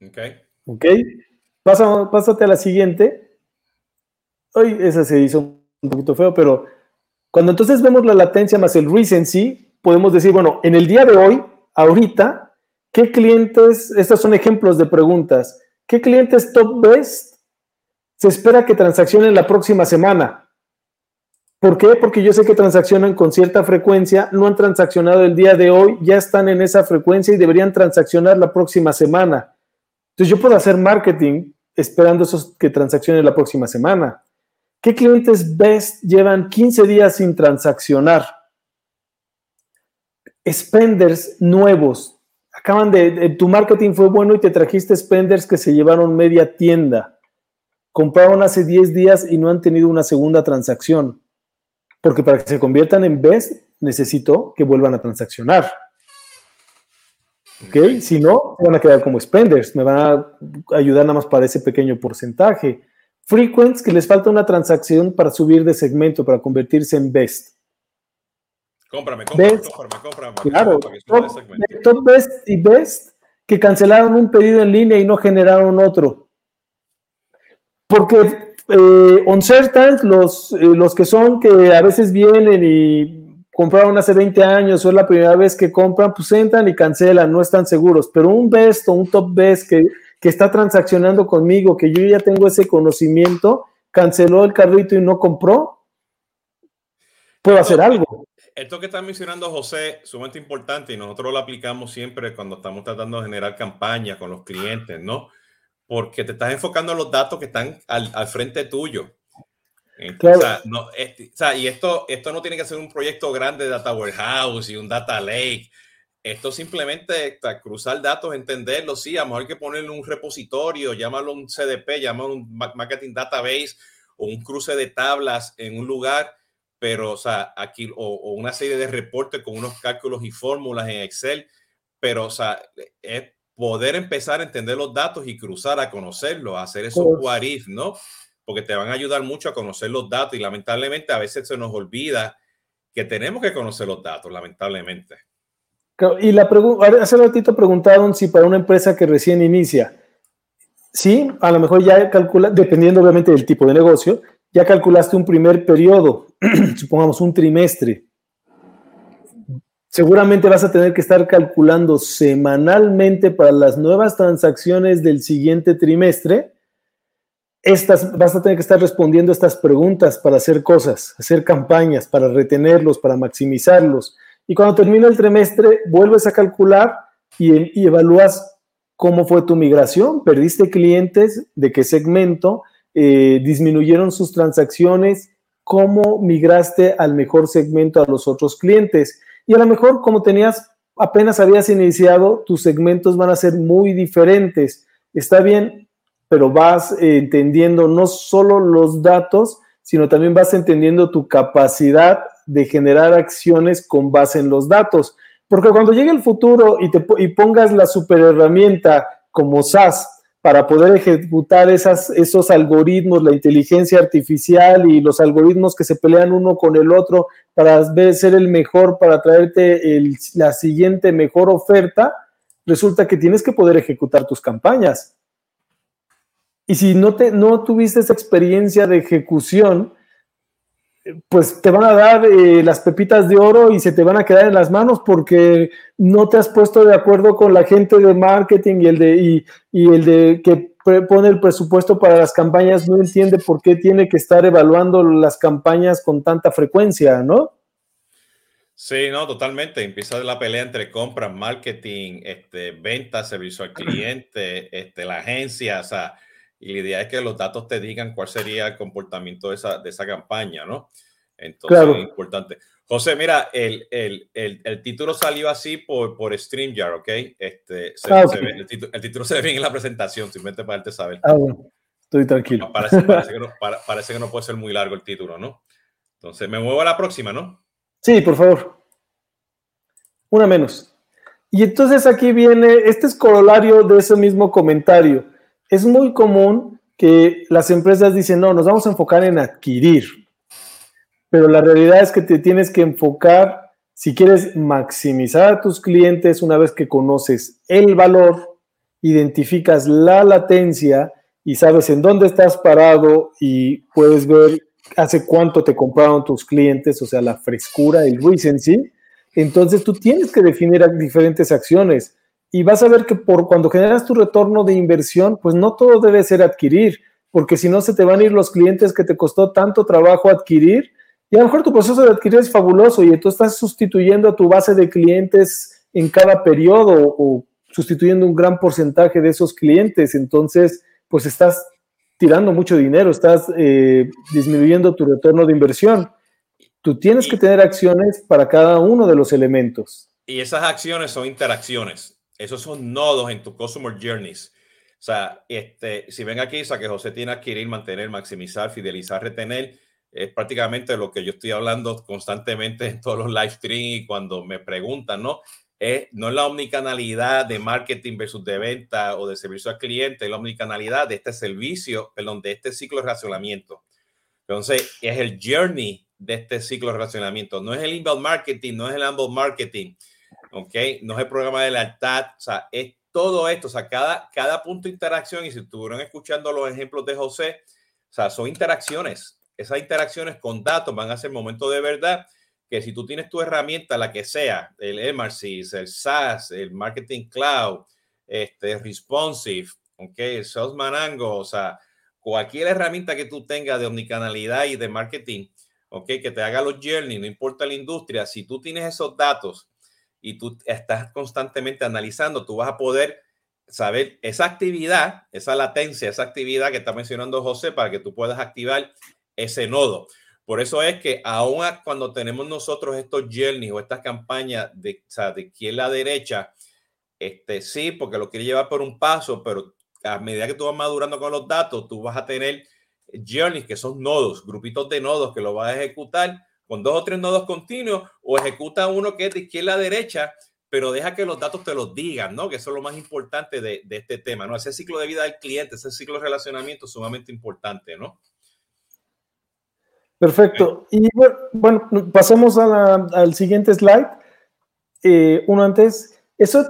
Ok. Ok pásate a la siguiente. Hoy esa se hizo un poquito feo, pero cuando entonces vemos la latencia más el recency, podemos decir, bueno, en el día de hoy, ahorita, ¿qué clientes, estos son ejemplos de preguntas, ¿qué clientes top best se espera que transaccionen la próxima semana? ¿Por qué? Porque yo sé que transaccionan con cierta frecuencia, no han transaccionado el día de hoy, ya están en esa frecuencia y deberían transaccionar la próxima semana. Entonces yo puedo hacer marketing esperando esos que transaccionen la próxima semana. ¿Qué clientes best llevan 15 días sin transaccionar? Spenders nuevos. Acaban de, tu marketing fue bueno y te trajiste spenders que se llevaron media tienda. Compraron hace 10 días y no han tenido una segunda transacción. Porque para que se conviertan en best necesito que vuelvan a transaccionar. ¿Ok? Si no, van a quedar como spenders, me van a ayudar nada más para ese pequeño porcentaje. Frequents, que les falta una transacción para subir de segmento, para convertirse en best. Cómprame, cómprame, cómprame, cómprame. Claro, top, best y best que cancelaron un pedido en línea y no generaron otro. Porque eh, on certain, los, eh, los que son que a veces vienen y compraron hace 20 años o es la primera vez que compran, pues entran y cancelan, no están seguros. Pero un best o un top best que, que está transaccionando conmigo, que yo ya tengo ese conocimiento, canceló el carrito y no compró, puedo hacer algo. Esto que está mencionando José, sumamente importante y nosotros lo aplicamos siempre cuando estamos tratando de generar campaña con los clientes, ¿no? Porque te estás enfocando en los datos que están al, al frente tuyo. Este, y esto, esto no tiene que ser un proyecto grande de Data Warehouse y un Data Lake. Esto simplemente cruzar datos, entenderlo, sí, a lo mejor hay que ponerle un repositorio, llámalo un CDP, llámalo un Marketing Database o un cruce de tablas en un lugar, pero, o sea, aquí, o, una serie de reportes con unos cálculos y fórmulas en Excel, pero o sea, es poder empezar a entender los datos y cruzar a conocerlos, a hacer esos what ¿no? Porque te van a ayudar mucho a conocer los datos y lamentablemente a veces se nos olvida que tenemos que conocer los datos, lamentablemente. Y la pregunta, hace ratito preguntaron si para una empresa que recién inicia, sí, a lo mejor ya calcula, dependiendo obviamente del tipo de negocio, ya calculaste un primer periodo, supongamos un trimestre. Seguramente vas a tener que estar calculando semanalmente para las nuevas transacciones del siguiente trimestre. Estas, vas a tener que estar respondiendo estas preguntas para hacer cosas, hacer campañas, para retenerlos, para maximizarlos y cuando termina el trimestre, vuelves a calcular y, evalúas cómo fue tu migración, perdiste clientes, de qué segmento, eh, disminuyeron sus transacciones, cómo migraste al mejor segmento a los otros clientes. Y a lo mejor como tenías, apenas habías iniciado, tus segmentos van a ser muy diferentes. Está bien, pero vas eh, entendiendo no solo los datos, sino también vas entendiendo tu capacidad de generar acciones con base en los datos. Porque cuando llegue el futuro y, te, y pongas la super herramienta como SAS para poder ejecutar esos algoritmos, la inteligencia artificial y los algoritmos que se pelean uno con el otro para ser el mejor, para traerte la siguiente mejor oferta, resulta que tienes que poder ejecutar tus campañas. Y si no, no tuviste esa experiencia de ejecución, pues te van a dar eh, las pepitas de oro y se te van a quedar en las manos porque no te has puesto de acuerdo con la gente de marketing y el de, y, el de que pone el presupuesto para las campañas no entiende por qué tiene que estar evaluando las campañas con tanta frecuencia, ¿no? Sí, no, totalmente. Empieza la pelea entre compras, marketing, este, ventas, servicio al cliente, este, la agencia, o sea, y la idea es que los datos te digan cuál sería el comportamiento de esa, de esa campaña, ¿no? Entonces, es importante. José, mira, el, el, el, el, título salió así por, por StreamYard, ¿ok? Este, ah, el, título, se ve bien en la presentación, simplemente para darte saber. Ah, bueno. Estoy tranquilo. Parece, parece, que no, parece que no puede ser muy largo el título, ¿no? Entonces, me muevo a la próxima, ¿no? Sí, por favor. Una menos. Y entonces aquí viene, este es corolario de ese mismo comentario es muy común que las empresas dicen, no, nos vamos a enfocar en adquirir, pero la realidad es que te tienes que enfocar, si quieres maximizar a tus clientes una vez que conoces el valor, identificas la latencia y sabes en dónde estás parado y puedes ver hace cuánto te compraron tus clientes, o sea, la frescura, el recency, entonces tú tienes que definir diferentes acciones y vas a ver que por cuando generas tu retorno de inversión, pues no todo debe ser adquirir, porque si no se te van a ir los clientes que te costó tanto trabajo adquirir. Y a lo mejor tu proceso de adquirir es fabuloso y tú estás sustituyendo a tu base de clientes en cada periodo o sustituyendo un gran porcentaje de esos clientes. Entonces, pues estás tirando mucho dinero, estás eh, disminuyendo tu retorno de inversión. Tú tienes que tener acciones para cada uno de los elementos. Y esas acciones son interacciones esos son nodos en tu Customer Journeys. O sea, este, si ven aquí, o sea, que José tiene adquirir, mantener, maximizar, fidelizar, retener, es prácticamente lo que yo estoy hablando constantemente en todos los live streams y cuando me preguntan, ¿no? Es, no es la omnicanalidad de marketing versus de venta o de servicio al cliente, es la omnicanalidad de este servicio, perdón, de este ciclo de racionamiento. Entonces, es el journey de este ciclo de racionamiento. No es el inbound marketing, no es el outbound marketing ¿ok? No es el programa de lealtad, o sea, es todo esto, o sea, cada, cada punto de interacción, y si estuvieron escuchando los ejemplos de José, o sea, son interacciones. Esas interacciones con datos van a ser momentos de verdad que si tú tienes tu herramienta, la que sea, el MRC, el SaaS, el Marketing Cloud, este, Responsive, ¿ok? El Sales Manango, o sea, cualquier herramienta que tú tengas de omnicanalidad y de marketing, ¿ok? Que te haga los journey, no importa la industria, si tú tienes esos datos y tú estás constantemente analizando, tú vas a poder saber esa actividad, esa latencia, esa actividad que está mencionando José para que tú puedas activar ese nodo. Por eso es que aún cuando tenemos nosotros estos journeys o estas campañas de, o sea, de izquierda a derecha, este, sí, porque lo quiere llevar por un paso, pero a medida que tú vas madurando con los datos, tú vas a tener journeys que son nodos, grupitos de nodos que lo vas a ejecutar con dos o tres nodos continuos o ejecuta uno que es de izquierda a derecha pero deja que los datos te los digan, ¿no? Que eso es lo más importante de, de este tema, ¿no? Ese ciclo de vida del cliente, ese ciclo de relacionamiento es sumamente importante, ¿no? Perfecto. Y bueno, pasemos al siguiente slide. Eh, uno antes. Eso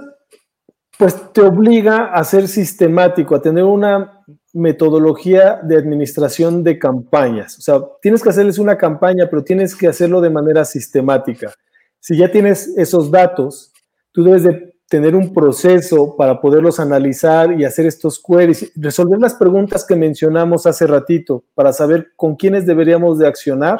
pues te obliga a ser sistemático, a tener una metodología de administración de campañas. O sea, tienes que hacerles una campaña, pero tienes que hacerlo de manera sistemática. Si ya tienes esos datos, tú debes de tener un proceso para poderlos analizar y hacer estos queries, resolver las preguntas que mencionamos hace ratito para saber con quiénes deberíamos de accionar.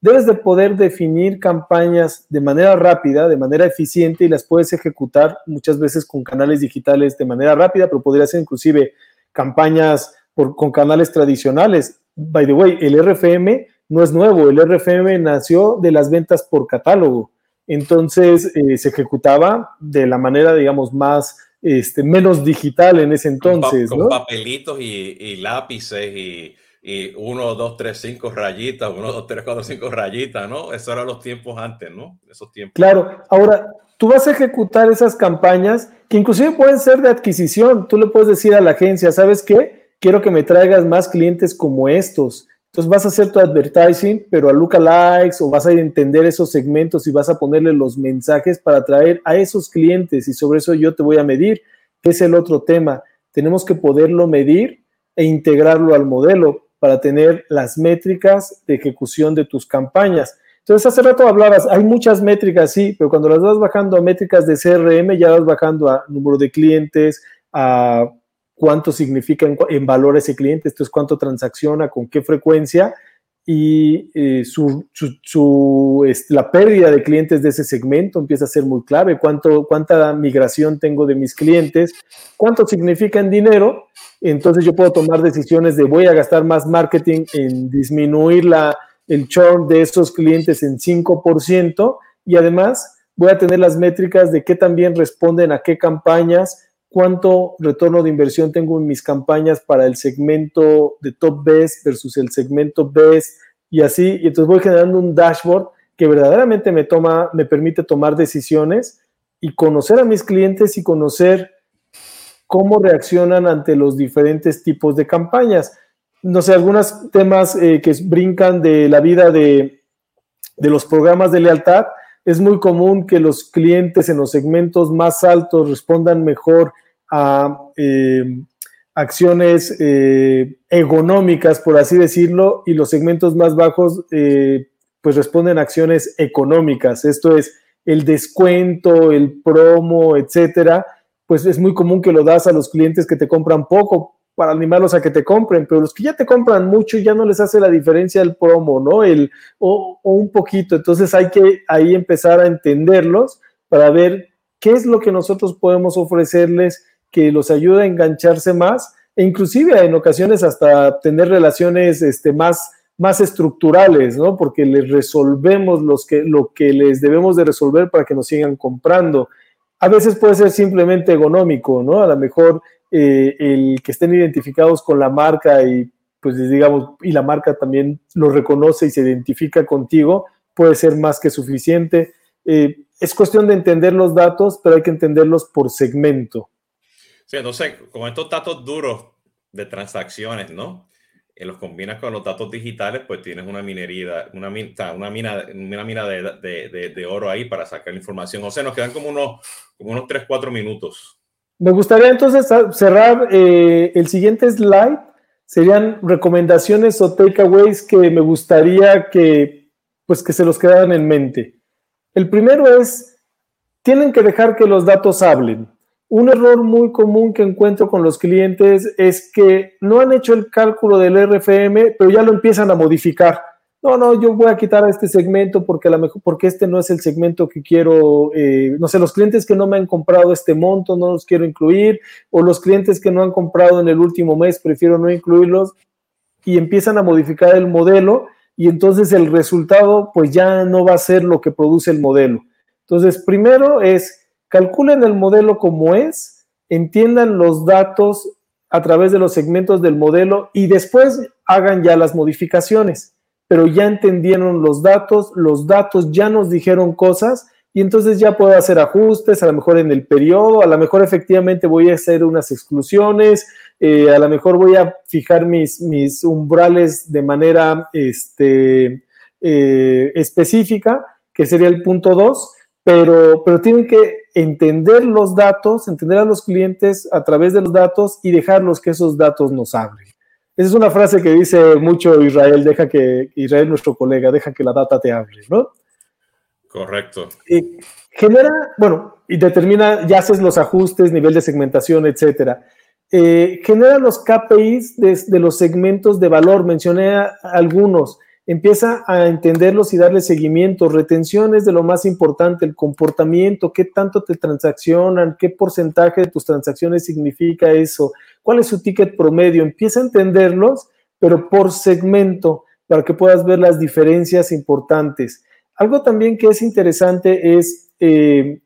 Debes de poder definir campañas de manera rápida, de manera eficiente y las puedes ejecutar muchas veces con canales digitales de manera rápida, pero podría ser inclusive campañas con canales tradicionales. By the way, el RFM no es nuevo, el RFM nació de las ventas por catálogo. Entonces eh, se ejecutaba de la manera, digamos, más, este, menos digital en ese entonces. Con, papelitos y, lápices y, y, uno, dos, tres, cinco rayitas, uno, dos, tres, cuatro, cinco rayitas, ¿no? Esos eran los tiempos antes, ¿no? Esos tiempos. Claro, ahora tú vas a ejecutar esas campañas que inclusive pueden ser de adquisición. Tú le puedes decir a la agencia, ¿sabes qué? Quiero que me traigas más clientes como estos. Entonces vas a hacer tu advertising, pero a lookalikes o vas a entender esos segmentos y vas a ponerle los mensajes para atraer a esos clientes y sobre eso yo te voy a medir, que es el otro tema. Tenemos que poderlo medir e integrarlo al modelo para tener las métricas de ejecución de tus campañas. Entonces, hace rato hablabas, hay muchas métricas, sí, pero cuando las vas bajando a métricas de CRM, ya vas bajando a número de clientes, a cuánto significa en, valor ese cliente, esto es cuánto transacciona, con qué frecuencia y eh, su, la pérdida de clientes de ese segmento empieza a ser muy clave, cuánta migración tengo de mis clientes, cuánto significa en dinero, entonces yo puedo tomar decisiones de voy a gastar más marketing en disminuir la, el churn de esos clientes en 5% y además voy a tener las métricas de qué también responden a qué campañas, cuánto retorno de inversión tengo en mis campañas para el segmento de top best versus el segmento best y así, y entonces voy generando un dashboard que verdaderamente me toma, me permite tomar decisiones y conocer a mis clientes y conocer cómo reaccionan ante los diferentes tipos de campañas. No sé, algunos temas eh, que brincan de la vida de, de los programas de lealtad, es muy común que los clientes en los segmentos más altos respondan mejor a eh, acciones eh, por así decirlo, y los segmentos más bajos eh, pues responden a acciones económicas. Esto es el descuento, el promo, etcétera. Pues es muy común que lo das a los clientes que te compran poco para animarlos a que te compren, pero los que ya te compran mucho ya no les hace la diferencia el promo, ¿no? El, o, un poquito. Entonces hay que ahí empezar a entenderlos para ver qué es lo que nosotros podemos ofrecerles que los ayude a engancharse más e inclusive en ocasiones hasta tener relaciones este, más, más estructurales, ¿no? Porque les resolvemos los que, lo que les debemos de resolver para que nos sigan comprando. A veces puede ser simplemente económico, ¿no? A lo mejor eh, el que estén identificados con la marca y pues digamos, y la marca también lo reconoce y se identifica contigo, puede ser más que suficiente. Eh, es cuestión de entender los datos, pero hay que entenderlos por segmento. Sí, entonces, con estos datos duros de transacciones, ¿no? Y los combinas con los datos digitales, pues tienes una minería, una, una mina, una mina de, de, de, oro ahí para sacar información. O sea, nos quedan como unos, como unos 3, 4 minutos. Me gustaría entonces cerrar eh, el siguiente slide. Serían recomendaciones o takeaways que me gustaría que, pues, que se los quedaran en mente. El primero es, tienen que dejar que los datos hablen. Un error muy común que encuentro con los clientes es que no han hecho el cálculo del RFM, pero ya lo empiezan a modificar no, no, yo voy a quitar a este segmento porque a lo mejor, porque este no es el segmento que quiero, eh, no sé, los clientes que no me han comprado este monto no los quiero incluir, o los clientes que no han comprado en el último mes prefiero no incluirlos, y empiezan a modificar el modelo, y entonces el resultado pues ya no va a ser lo que produce el modelo. Entonces, primero es, calculen el modelo como es, entiendan los datos a través de los segmentos del modelo y después hagan ya las modificaciones. Pero ya entendieron los datos, los datos ya nos dijeron cosas, y entonces ya puedo hacer ajustes, a lo mejor en el periodo, a lo mejor efectivamente voy a hacer unas exclusiones, eh, a lo mejor voy a fijar mis, umbrales de manera este, eh, específica, que sería el punto 2, pero, pero tienen que entender los datos, entender a los clientes a través de los datos y dejarlos que esos datos nos hablen. Esa es una frase que dice mucho Israel, deja que Israel, nuestro colega, deja que la data te hable, ¿no? Correcto. Y genera, bueno, y determina, ya haces los ajustes, nivel de segmentación, etcétera. Eh, genera los KPIs de, los segmentos de valor, mencioné algunos. Empieza a entenderlos y darle seguimiento. Retención es de lo más importante, el comportamiento, qué tanto te transaccionan, qué porcentaje de tus transacciones significa eso, cuál es su ticket promedio. Empieza a entenderlos, pero por segmento, para que puedas ver las diferencias importantes. Algo también que es interesante es, eh,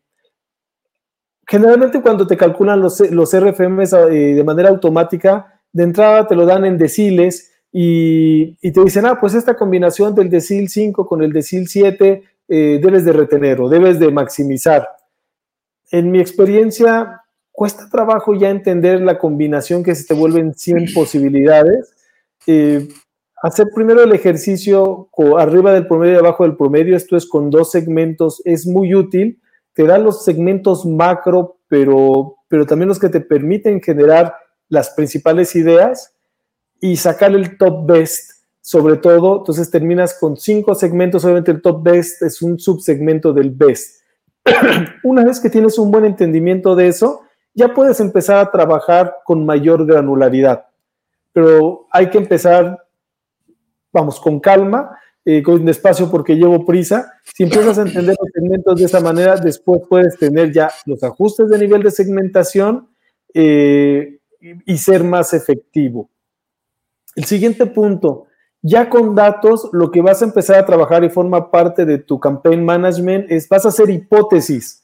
generalmente cuando te calculan los, los RFMs eh, de manera automática, de entrada te lo dan en deciles y, te dicen, ah, pues esta combinación del decil 5 con el decil 7 eh, debes de retener o debes de maximizar. En mi experiencia, cuesta trabajo ya entender la combinación que se te vuelven 100 posibilidades hacer primero el ejercicio arriba del promedio y abajo del promedio, esto es con dos segmentos, es muy útil. Te da los segmentos macro, pero, pero también los que te permiten generar las principales ideas y sacar el top best, sobre todo. Entonces terminas con cinco segmentos, obviamente el top best es un subsegmento del best. Una vez que tienes un buen entendimiento de eso, ya puedes empezar a trabajar con mayor granularidad. Pero hay que empezar vamos, con calma, eh, con despacio porque llevo prisa. Si empiezas a entender los segmentos de esa manera, después puedes tener ya los ajustes de nivel de segmentación eh, y ser más efectivo. El siguiente punto, ya con datos, lo que vas a empezar a trabajar y forma parte de tu campaign management es vas a hacer hipótesis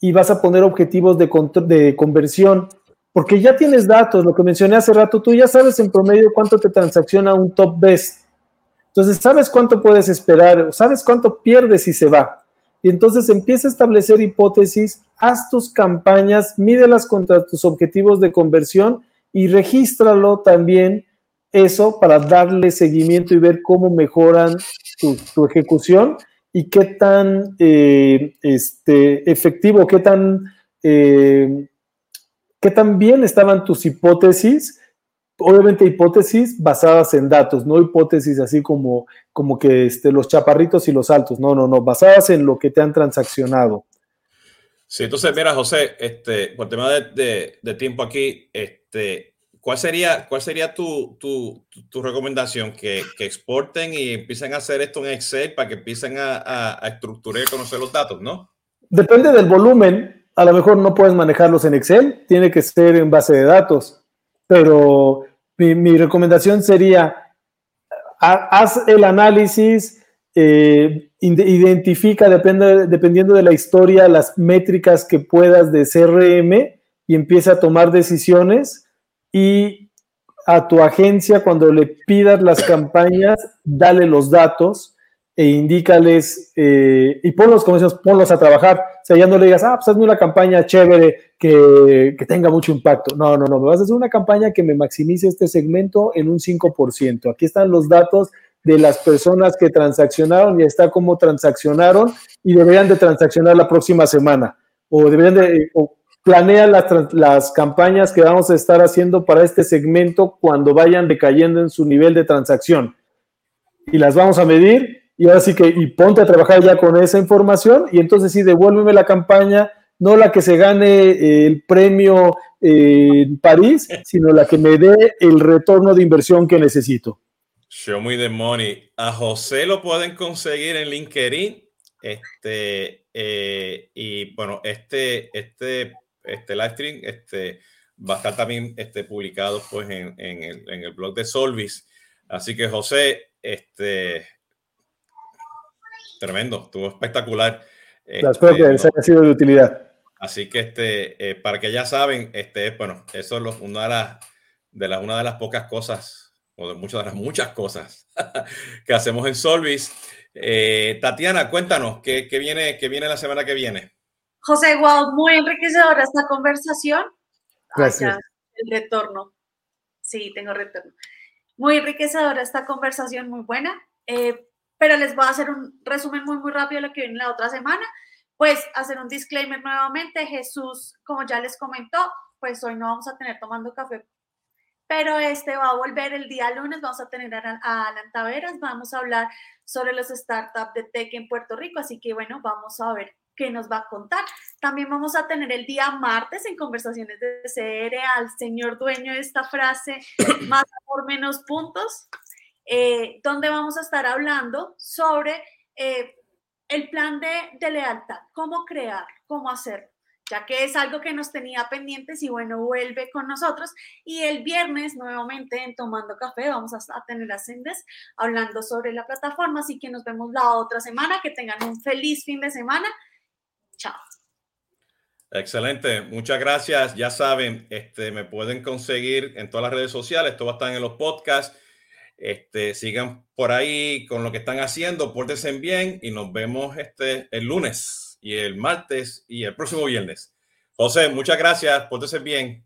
y vas a poner objetivos de, de conversión, porque ya tienes datos, lo que mencioné hace rato, tú ya sabes en promedio cuánto te transacciona un top best entonces, sabes cuánto puedes esperar, sabes cuánto pierdes si se va. Y entonces empieza a establecer hipótesis, haz tus campañas, mídelas contra tus objetivos de conversión y regístralo también eso para darle seguimiento y ver cómo mejoran tu, ejecución y qué tan eh, este, efectivo, qué tan, eh, qué tan bien estaban tus hipótesis obviamente hipótesis basadas en datos, no hipótesis así como, como que este, los chaparritos y los altos, no, no, no, basadas en lo que te han transaccionado. Sí, entonces, mira, José, este, por tema de, de, tiempo aquí, este, ¿cuál sería, cuál sería tu, tu, tu recomendación? Que, que, exporten y empiecen a hacer esto en Excel para que empiecen a, a estructurar y conocer los datos, ¿no? Depende del volumen. A lo mejor no puedes manejarlos en Excel, tiene que ser en base de datos pero mi, recomendación sería, haz el análisis, eh, identifica, depende, dependiendo de la historia, las métricas que puedas de CRM y empieza a tomar decisiones y a tu agencia cuando le pidas las campañas, dale los datos e indícales eh, y ponlos, como decimos, ponlos a trabajar. O sea, ya no le digas, ah, pues hazme una campaña chévere que, que, tenga mucho impacto. No, no, no, me vas a hacer una campaña que me maximice este segmento en un 5%. Aquí están los datos de las personas que transaccionaron y está cómo transaccionaron y deberían de transaccionar la próxima semana. O deberían de, planea las, las campañas que vamos a estar haciendo para este segmento cuando vayan decayendo en su nivel de transacción. Y las vamos a medir y ahora sí que, y ponte a trabajar ya con esa información y entonces sí, devuélveme la campaña, no la que se gane eh, el premio eh, en París, sino la que me dé el retorno de inversión que necesito. Show me the money. A José lo pueden conseguir en LinkedIn. Este, eh, y bueno, este, este, este live stream este, va a estar también este, publicado pues, en, en, el, en el blog de Solvis. Así que José, este, Tremendo, estuvo espectacular. Espero que les haya sido de utilidad. Así que este, eh, para que ya saben, este, bueno, eso es una de las, de las, una de las pocas cosas, o de muchas de las muchas cosas que hacemos en Solvis. Eh, Tatiana, cuéntanos, ¿qué, ¿qué, viene, ¿qué viene la semana que viene? José, wow, muy enriquecedora esta conversación. Gracias. el retorno. Sí, tengo retorno. Muy enriquecedora esta conversación, muy buena. Eh, pero les voy a hacer un resumen muy, muy rápido de lo que viene la otra semana. Pues hacer un disclaimer nuevamente. Jesús, como ya les comentó, pues hoy no vamos a tener tomando café, pero este va a volver el día lunes. Vamos a tener a, a Alan Taveras, vamos a hablar sobre los startups de tech en Puerto Rico. Así que bueno, vamos a ver qué nos va a contar. También vamos a tener el día martes en conversaciones de CR al señor dueño de esta frase, más por menos puntos. Eh, donde vamos a estar hablando sobre eh, el plan de, lealtad, cómo crear, cómo hacer, ya que es algo que nos tenía pendientes y bueno, vuelve con nosotros. Y el viernes nuevamente en Tomando Café vamos a, tener a Sendes hablando sobre la plataforma, así que nos vemos la otra semana, que tengan un feliz fin de semana. Chao. Excelente, muchas gracias. Ya saben, este, me pueden conseguir en todas las redes sociales, esto va estar en los podcasts este, sigan por ahí con lo que están haciendo, pórtense bien y nos vemos este, el lunes y el martes y el próximo viernes. José, muchas gracias, pórtense bien.